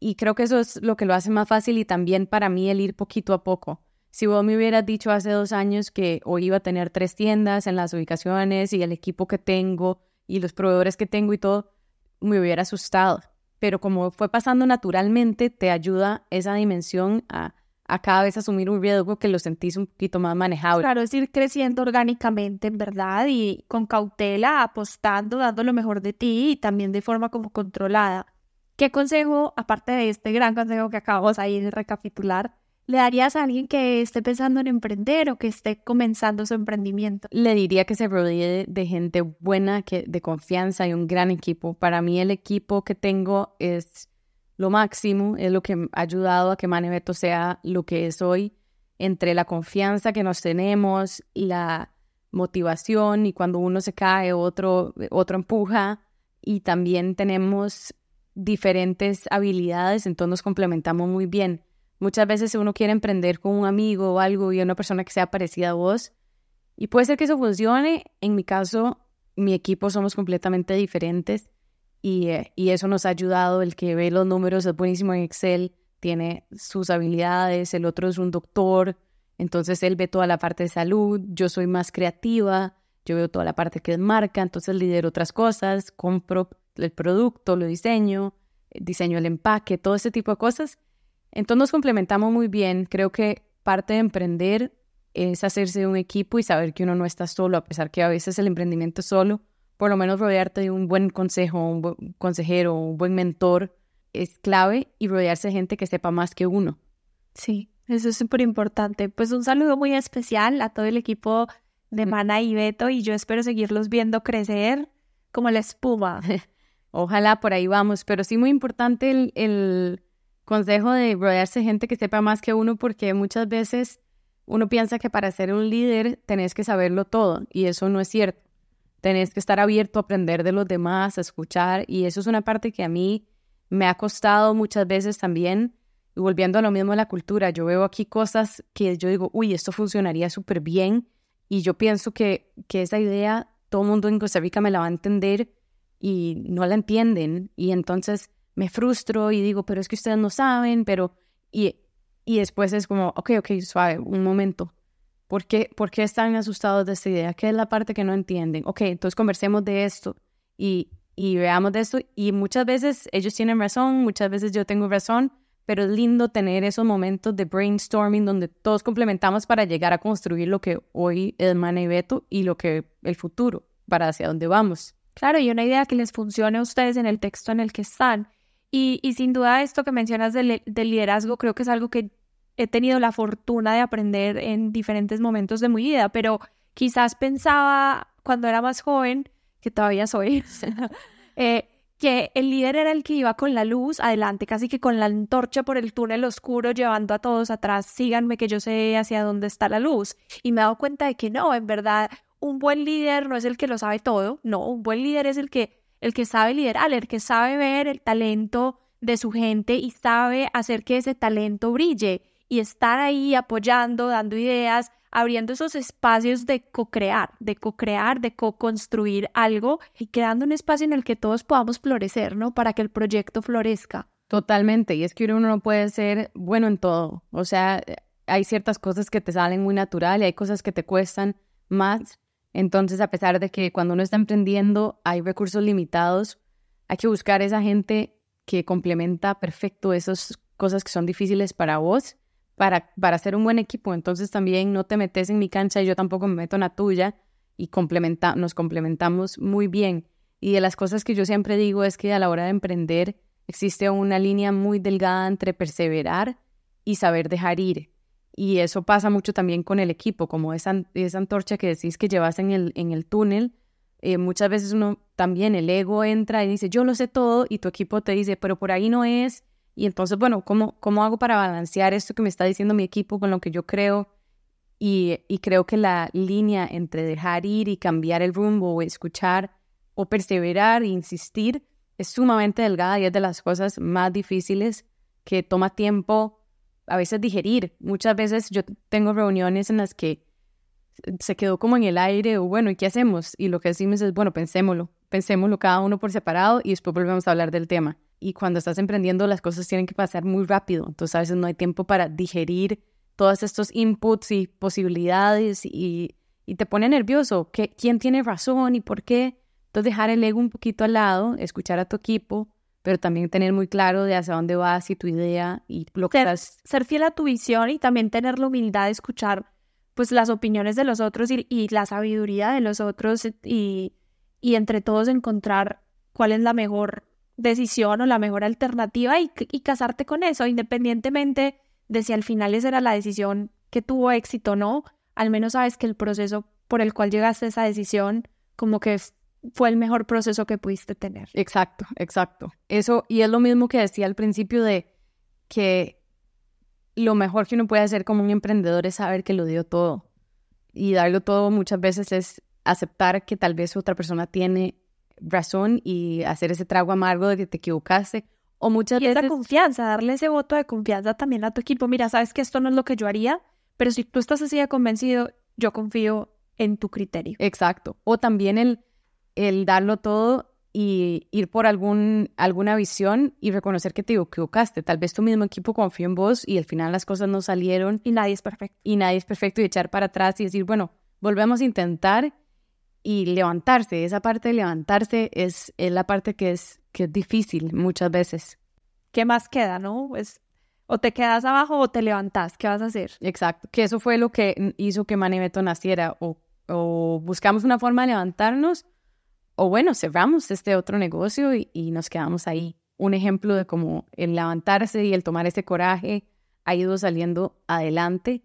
Y creo que eso es lo que lo hace más fácil y también para mí el ir poquito a poco. Si vos me hubieras dicho hace dos años que hoy iba a tener tres tiendas en las ubicaciones y el equipo que tengo y los proveedores que tengo y todo, me hubiera asustado pero como fue pasando naturalmente, te ayuda esa dimensión a, a cada vez asumir un riesgo que lo sentís un poquito más manejable. Claro, es ir creciendo orgánicamente, en verdad, y con cautela, apostando, dando lo mejor de ti y también de forma como controlada. ¿Qué consejo, aparte de este gran consejo que acabamos ahí de recapitular, le darías a alguien que esté pensando en emprender o que esté comenzando su emprendimiento? Le diría que se rodee de, gente buena, que, de confianza y un gran equipo. Para mí el equipo que tengo es lo máximo, es lo que ha ayudado a que Manebeto sea lo que es hoy, entre la confianza que nos tenemos, la motivación y cuando uno se cae otro, otro empuja y también tenemos diferentes habilidades, entonces nos complementamos muy bien. Muchas veces uno quiere emprender con un amigo o algo y una persona que sea parecida a vos. Y puede ser que eso funcione. En mi caso, mi equipo somos completamente diferentes y, eh, y eso nos ha ayudado. El que ve los números es buenísimo en Excel, tiene sus habilidades, el otro es un doctor, entonces él ve toda la parte de salud, yo soy más creativa, yo veo toda la parte que es marca, entonces lidero otras cosas, compro el producto, lo diseño, diseño el empaque, todo ese tipo de cosas. Entonces nos complementamos muy bien. Creo que parte de emprender es hacerse de un equipo y saber que uno no está solo, a pesar que a veces el emprendimiento solo, por lo menos rodearte de un buen consejo, un buen consejero, un buen mentor es clave y rodearse de gente que sepa más que uno. Sí, eso es súper importante. Pues un saludo muy especial a todo el equipo de. (laughs) Mana y Beto y yo espero seguirlos viendo crecer como la espuma. (laughs) Ojalá por ahí vamos, pero sí muy importante el, el consejo de rodearse de gente que sepa más que uno porque muchas veces uno piensa que para ser un líder tenés que saberlo todo y eso no es cierto. Tenés que estar abierto a aprender de los demás, a escuchar y eso es una parte que a mí me ha costado muchas veces también. Y volviendo a lo mismo de la cultura, yo veo aquí cosas que yo digo, uy, esto funcionaría súper bien y yo pienso que, que esa idea todo el mundo en Costa Rica me la va a entender y no la entienden y entonces me frustro y digo, pero es que ustedes no saben, pero... Y, y después es como, ok, ok, suave, un momento. ¿Por qué, ¿Por qué están asustados de esta idea? ¿Qué es la parte que no entienden? Ok, entonces conversemos de esto y, y veamos de esto. Y muchas veces ellos tienen razón, muchas veces yo tengo razón, pero es lindo tener esos momentos de brainstorming donde todos complementamos para llegar a construir lo que hoy es Mana y y lo que el futuro, para hacia dónde vamos. Claro, y una idea que les funcione a ustedes en el texto en el que están. Y, sin duda esto que mencionas del, del liderazgo creo que es algo que he tenido la fortuna de aprender en diferentes momentos de mi vida, pero quizás pensaba cuando era más joven, que todavía soy, (laughs) eh, que el líder era el que iba con la luz adelante, casi que con la antorcha por el túnel oscuro, llevando a todos atrás, síganme que yo sé hacia dónde está la luz. Y me he dado cuenta de que no, en verdad, un buen líder no es el que lo sabe todo, no, un buen líder es el que, el que sabe liderar, el que sabe ver el talento de su gente y sabe hacer que ese talento brille y estar ahí apoyando, dando ideas, abriendo esos espacios de co-crear, de co-crear, de co-construir algo y creando un espacio en el que todos podamos florecer, ¿no? Para que el proyecto florezca. Totalmente, y es que uno no puede ser bueno en todo, o sea, hay ciertas cosas que te salen muy natural y hay cosas que te cuestan más, entonces a pesar de que cuando uno está emprendiendo hay recursos limitados, hay que buscar esa gente que complementa perfecto esas cosas que son difíciles para vos para, para hacer un buen equipo. Entonces también no te metes en mi cancha y yo tampoco me meto en la tuya y complementa, nos complementamos muy bien. Y de las cosas que yo siempre digo es que a la hora de emprender existe una línea muy delgada entre perseverar y saber dejar ir. Y eso pasa mucho también con el equipo, como esa, esa antorcha que decís que llevas en el, en el túnel. Eh, muchas veces uno también, el ego entra y dice, yo lo sé todo, y tu equipo te dice, pero por ahí no es, y entonces, bueno, ¿cómo, ¿cómo hago para balancear esto que me está diciendo mi equipo con lo que yo creo? Y, y creo que la línea entre dejar ir y cambiar el rumbo o escuchar o perseverar e insistir es sumamente delgada y es de las cosas más difíciles que toma tiempo a veces digerir. Muchas veces yo tengo reuniones en las que se quedó como en el aire o bueno, ¿y qué hacemos? Y lo que decimos es, bueno, pensémoslo, pensémoslo cada uno por separado y después volvemos a hablar del tema y cuando estás emprendiendo las cosas tienen que pasar muy rápido, entonces a veces no hay tiempo para digerir todos estos inputs y posibilidades y, y te pone nervioso, ¿Qué, ¿quién tiene razón y por qué? Entonces dejar el ego un poquito al lado, escuchar a tu equipo, pero también tener muy claro de hacia dónde vas y tu idea y lo que ser, estás... Ser fiel a tu visión y también tener la humildad de escuchar pues las opiniones de los otros y, y la sabiduría de los otros y, y entre todos encontrar cuál es la mejor decisión o la mejor alternativa y, casarte con eso, independientemente de si al final esa era la decisión que tuvo éxito o no, al menos sabes que el proceso por el cual llegaste a esa decisión como que fue el mejor proceso que pudiste tener. Exacto, exacto. Eso, y es lo mismo que decía al principio de que lo mejor que uno puede hacer como un emprendedor es saber que lo dio todo. Y darlo todo muchas veces es aceptar que tal vez otra persona tiene razón y hacer ese trago amargo de que te equivocaste. O muchas y veces... esa confianza, darle ese voto de confianza también a tu equipo. Mira, sabes que esto no es lo que yo haría, pero si tú estás así de convencido, yo confío en tu criterio. Exacto. O también el, el darlo todo y ir por algún, alguna visión y reconocer que te equivocaste. Tal vez tu mismo equipo confió en vos y al final las cosas no salieron. Y nadie es perfecto. Y nadie es perfecto y echar para atrás y decir, bueno, volvemos a intentar y levantarse, esa parte de levantarse es, la parte que es, que es difícil muchas veces. ¿Qué más queda, no? Pues o te quedas abajo o te levantas, ¿qué vas a hacer? Exacto, que eso fue lo que hizo que Manibeto naciera, o, o buscamos una forma de levantarnos, o bueno, cerramos este otro negocio y, nos quedamos ahí. Un ejemplo de cómo el levantarse y el tomar ese coraje ha ido saliendo adelante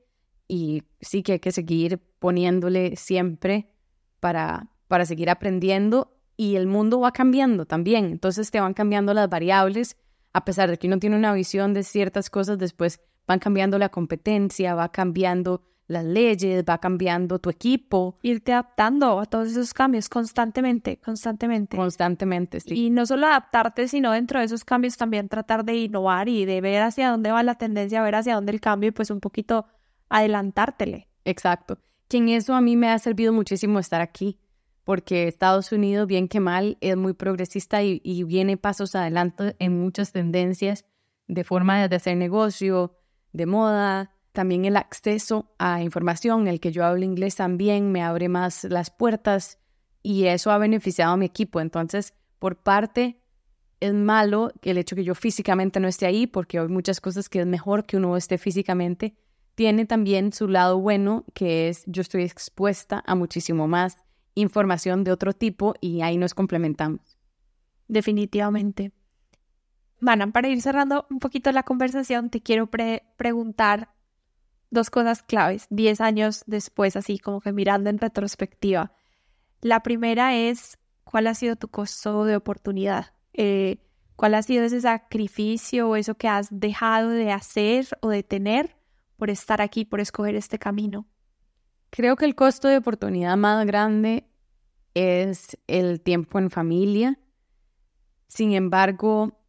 y sí que hay que seguir poniéndole siempre para, para seguir aprendiendo y el mundo va cambiando también. Entonces te van cambiando las variables, a pesar de que uno tiene una visión de ciertas cosas, después van cambiando la competencia, va cambiando las leyes, va cambiando tu equipo. Irte adaptando a todos esos cambios constantemente, constantemente. Constantemente, sí. Y no solo adaptarte, sino dentro de esos cambios también tratar de innovar y de ver hacia dónde va la tendencia, ver hacia dónde el cambio y pues un poquito adelantártele. Exacto que en eso a mí me ha servido muchísimo estar aquí, porque Estados Unidos, bien que mal, es muy progresista y, viene pasos adelante en muchas tendencias de forma de hacer negocio, de moda, también el acceso a información, el que yo hablo inglés también me abre más las puertas y eso ha beneficiado a mi equipo. Entonces, por parte es malo el hecho que yo físicamente no esté ahí, porque hay muchas cosas que es mejor que uno esté físicamente. Tiene también su lado bueno, que es yo estoy expuesta a muchísimo más información de otro tipo y ahí nos complementamos. Definitivamente. Mana, para ir cerrando un poquito la conversación, te quiero preguntar dos cosas claves, diez años después, así como que mirando en retrospectiva. La primera es, ¿cuál ha sido tu costo de oportunidad? Eh, ¿Cuál ha sido ese sacrificio o eso que has dejado de hacer o de tener por estar aquí, por escoger este camino? Creo que el costo de oportunidad más grande es el tiempo en familia. Sin embargo,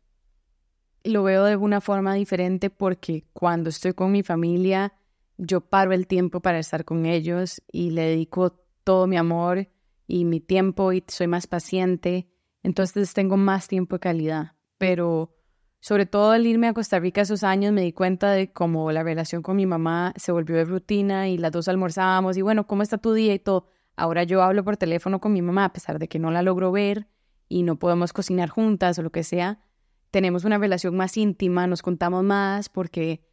lo veo de una forma diferente porque cuando estoy con mi familia, yo paro el tiempo para estar con ellos y le dedico todo mi amor y mi tiempo y soy más paciente. Entonces tengo más tiempo de calidad. Pero sobre todo al irme a Costa Rica esos años me di cuenta de cómo la relación con mi mamá se volvió de rutina y las dos almorzábamos y bueno, ¿cómo está tu día y todo? Ahora yo hablo por teléfono con mi mamá a pesar de que no la logro ver y no podemos cocinar juntas o lo que sea. Tenemos una relación más íntima, nos contamos más porque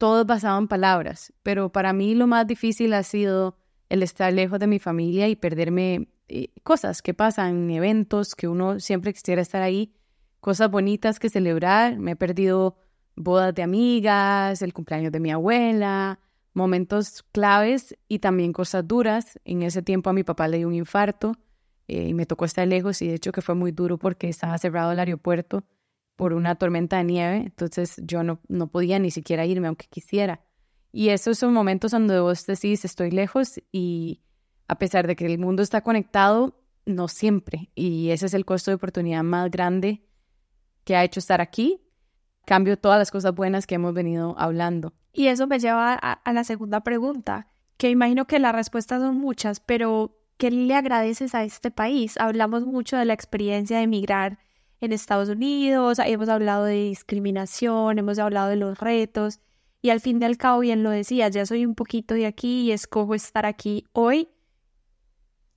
todo basado en palabras. Pero para mí lo más difícil ha sido el estar lejos de mi familia y perderme eh, cosas que pasan, eventos que uno siempre quisiera estar ahí, cosas bonitas que celebrar. Me he perdido bodas de amigas, el cumpleaños de mi abuela, momentos claves y también cosas duras. En ese tiempo a mi papá le dio un infarto eh, y me tocó estar lejos y de hecho que fue muy duro porque estaba cerrado el aeropuerto por una tormenta de nieve, entonces yo no, no podía ni siquiera irme aunque quisiera. Y esos son momentos donde vos decís estoy lejos y a pesar de que el mundo está conectado, no siempre. Y ese es el costo de oportunidad más grande que ha hecho estar aquí. Cambio todas las cosas buenas que hemos venido hablando. Y eso me lleva a, la segunda pregunta, que imagino que las respuestas son muchas, pero ¿qué le agradeces a este país? Hablamos mucho de la experiencia de emigrar en Estados Unidos, hemos hablado de discriminación, hemos hablado de los retos, y al fin y al cabo, bien lo decía, ya soy un poquito de aquí y escojo estar aquí hoy.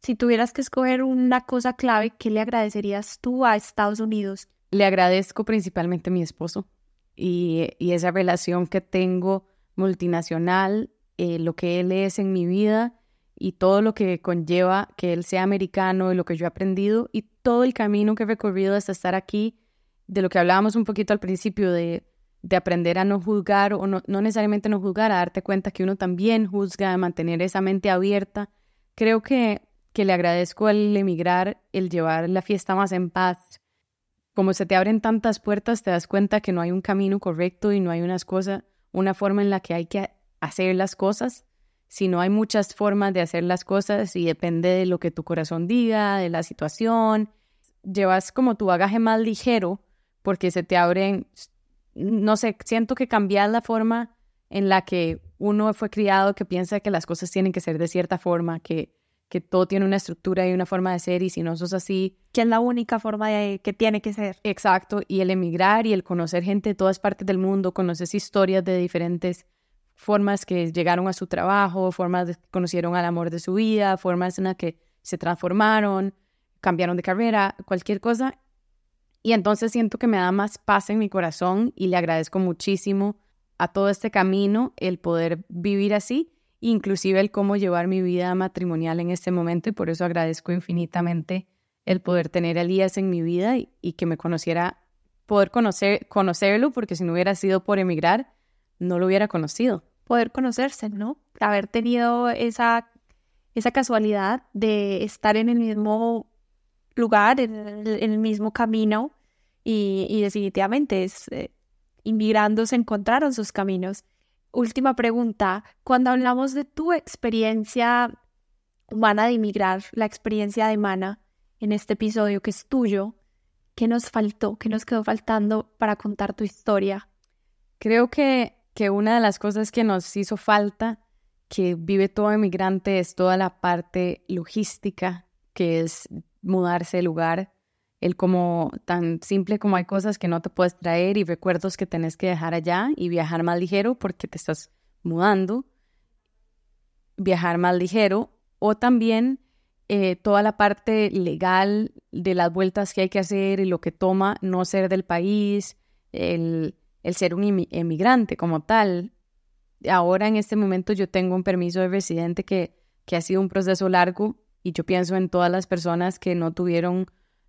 Si tuvieras que escoger una cosa clave, ¿qué le agradecerías tú a Estados Unidos? Le agradezco principalmente a mi esposo y, esa relación que tengo multinacional, eh, lo que él es en mi vida y todo lo que conlleva que él sea americano y lo que yo he aprendido y todo el camino que he recorrido hasta estar aquí, de lo que hablábamos un poquito al principio, de, de aprender a no juzgar o no, no, necesariamente no juzgar, a darte cuenta que uno también juzga, a mantener esa mente abierta. Creo que, que le agradezco al emigrar, el llevar la fiesta más en paz, como se te abren tantas puertas, te das cuenta que no hay un camino correcto y no hay unas cosas, una forma en la que hay que hacer las cosas, sino hay muchas formas de hacer las cosas y depende de lo que tu corazón diga, de la situación. Llevas como tu bagaje más ligero porque se te abren, no sé, siento que cambiar la forma en la que uno fue criado, que piensa que las cosas tienen que ser de cierta forma, que que todo tiene una estructura y una forma de ser y si no sos así... Que es la única forma de que tiene que ser. Exacto, y el emigrar y el conocer gente de todas partes del mundo, conoces historias de diferentes formas que llegaron a su trabajo, formas que conocieron al amor de su vida, formas en las que se transformaron, cambiaron de carrera, cualquier cosa. Y entonces siento que me da más paz en mi corazón y le agradezco muchísimo a todo este camino el poder vivir así inclusive el cómo llevar mi vida matrimonial en este momento y por eso agradezco infinitamente el poder tener a Elías en mi vida y, que me conociera, poder conocer, conocerlo, porque si no hubiera sido por emigrar, no lo hubiera conocido. Poder conocerse, ¿no? Haber tenido esa, esa casualidad de estar en el mismo lugar, en el, mismo camino y, definitivamente es, eh, inmigrando se encontraron sus caminos última pregunta. Cuando hablamos de tu experiencia humana de inmigrar, la experiencia de Mana en este episodio que es tuyo, ¿qué nos faltó? ¿Qué nos quedó faltando para contar tu historia? Creo que, que una de las cosas que nos hizo falta, que vive todo inmigrante, es toda la parte logística, que es mudarse de lugar, el como tan simple como hay cosas que no te puedes traer y recuerdos que tenés que dejar allá y viajar más ligero porque te estás mudando, viajar más ligero o también eh, toda la parte legal de las vueltas que hay que hacer y lo que toma no ser del país, el, el ser un emigrante como tal. Ahora en este momento yo tengo un permiso de residente que, que ha sido un proceso largo y yo pienso en todas las personas que no tuvieron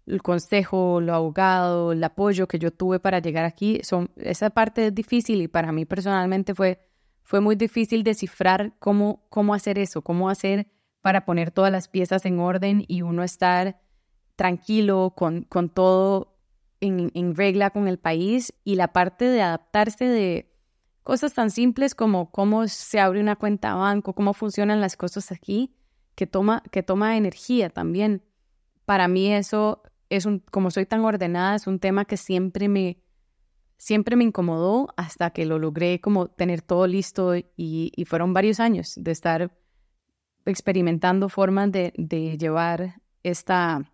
el consejo, lo abogado, el apoyo que yo tuve para llegar aquí. Son, esa parte es difícil y para mí personalmente fue, fue muy difícil descifrar cómo, cómo hacer eso, cómo hacer para poner todas las piezas en orden y uno estar tranquilo con, con todo en, regla con el país y la parte de adaptarse de cosas tan simples como cómo se abre una cuenta de banco, cómo funcionan las cosas aquí, que toma, que toma energía también. Para mí eso es un, como soy tan ordenada, es un tema que siempre me, siempre me incomodó hasta que lo logré como tener todo listo y, y fueron varios años de estar experimentando formas de, de, llevar esta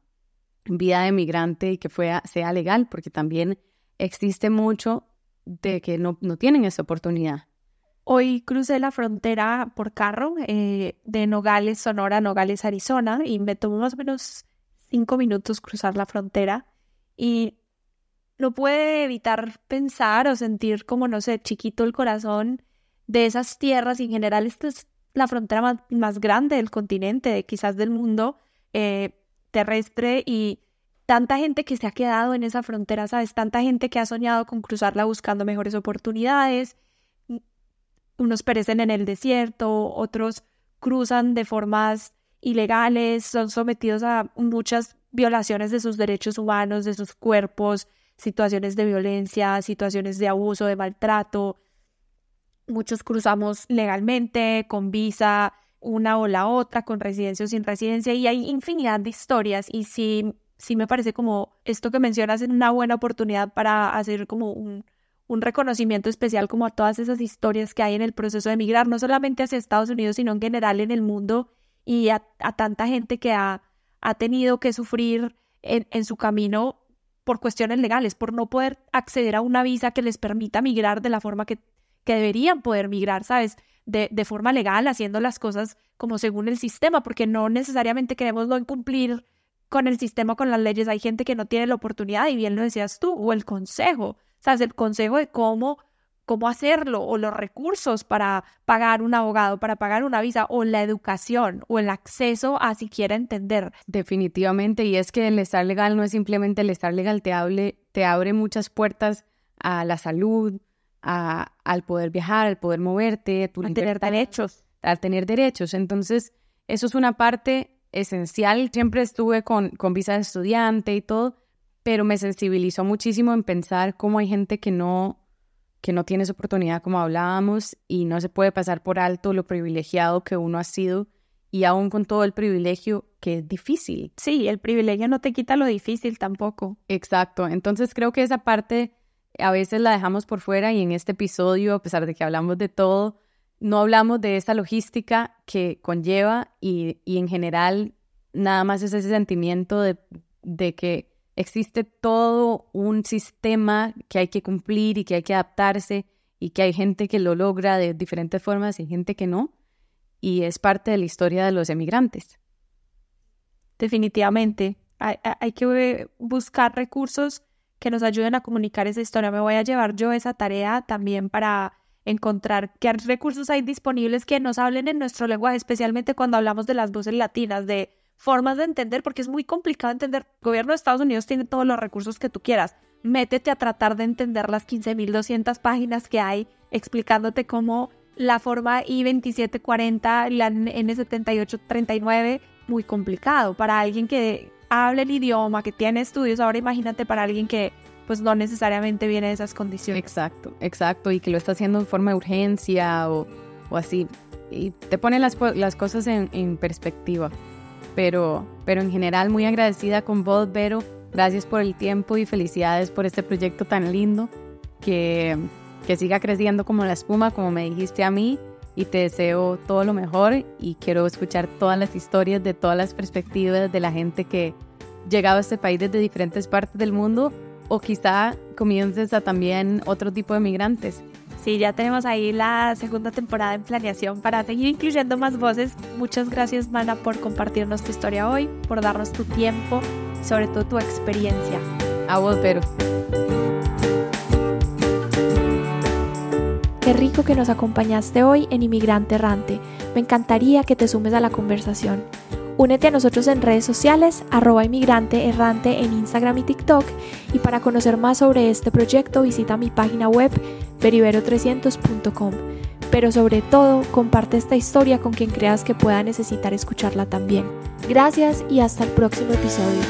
vida de migrante y que sea legal, porque también existe mucho de que no, no tienen esa oportunidad. Hoy crucé la frontera por carro eh, de Nogales, Sonora, Nogales, Arizona, y me tomó más o menos cinco minutos cruzar la frontera. Y no puede evitar pensar o sentir como, no sé, chiquito el corazón de esas tierras. Y en general, esta es la frontera más, grande del continente, quizás del mundo eh, terrestre. Y tanta gente que se ha quedado en esa frontera, ¿sabes? Tanta gente que ha soñado con cruzarla buscando mejores oportunidades. Unos perecen en el desierto, otros cruzan de formas ilegales, son sometidos a muchas violaciones de sus derechos humanos, de sus cuerpos, situaciones de violencia, situaciones de abuso, de maltrato. Muchos cruzamos legalmente, con visa, una o la otra, con residencia o sin residencia, y hay infinidad de historias. Y sí, sí me parece como esto que mencionas es una buena oportunidad para hacer como un, un reconocimiento especial como a todas esas historias que hay en el proceso de emigrar, no solamente hacia Estados Unidos, sino en general en el mundo y a, tanta gente que ha, ha tenido que sufrir en, en, su camino por cuestiones legales, por no poder acceder a una visa que les permita migrar de la forma que, que deberían poder migrar, ¿sabes? De, de, forma legal, haciendo las cosas como según el sistema, porque no necesariamente queremos no cumplir con el sistema, con las leyes. Hay gente que no tiene la oportunidad, y bien lo decías tú, o el consejo, ¿sabes? El consejo de cómo cómo hacerlo, o los recursos para pagar un abogado, para pagar una visa, o la educación, o el acceso a siquiera entender. Definitivamente, y es que el estar legal no es simplemente el estar legal, te, hable, te abre muchas puertas a la salud, a, al poder viajar, al poder moverte, tu a tener derechos. A tener derechos. Entonces, eso es una parte esencial. Siempre estuve con, con visa de estudiante y todo, pero me sensibilizó muchísimo en pensar cómo hay gente que no que no tienes oportunidad como hablábamos y no se puede pasar por alto lo privilegiado que uno ha sido y aún con todo el privilegio que es difícil. Sí, el privilegio no te quita lo difícil tampoco. Exacto, entonces creo que esa parte a veces la dejamos por fuera y en este episodio, a pesar de que hablamos de todo, no hablamos de esa logística que conlleva y, y en general nada más es ese sentimiento de, de que existe todo un sistema que hay que cumplir y que hay que adaptarse y que hay gente que lo logra de diferentes formas y gente que no. Y es parte de la historia de los emigrantes. Definitivamente. Hay, que buscar recursos que nos ayuden a comunicar esa historia. Me voy a llevar yo esa tarea también para encontrar qué recursos hay disponibles que nos hablen en nuestro lenguaje, especialmente cuando hablamos de las voces latinas, de formas de entender, porque es muy complicado entender. El gobierno de Estados Unidos tiene todos los recursos que tú quieras. Métete a tratar de entender las 15.200 páginas que hay explicándote cómo la forma I-2740, la N-7839, muy complicado para alguien que habla el idioma, que tiene estudios. Ahora imagínate para alguien que pues no necesariamente viene de esas condiciones. Exacto, exacto, y que lo está haciendo en forma de urgencia o, o así. Y te pone las, las cosas en, en perspectiva pero, pero en general muy agradecida con vos, Vero. Gracias por el tiempo y felicidades por este proyecto tan lindo, que, que siga creciendo como la espuma, como me dijiste a mí, y te deseo todo lo mejor y quiero escuchar todas las historias de todas las perspectivas de la gente que llegado a este país desde diferentes partes del mundo o quizá comiences a también otro tipo de migrantes. Sí, ya tenemos ahí la segunda temporada en planeación para seguir incluyendo más voces. Muchas gracias, Mana, por compartirnos tu historia hoy, por darnos tu tiempo sobre todo tu experiencia. A vos, pero. Rico que nos acompañaste hoy en Inmigrante Errante. Me encantaría que te sumes a la conversación. Únete a nosotros en redes sociales, arroba inmigrante errante en Instagram y TikTok. Y para conocer más sobre este proyecto, visita mi página web peribero300.com. Pero sobre todo, comparte esta historia con quien creas que pueda necesitar escucharla también. Gracias y hasta el próximo episodio.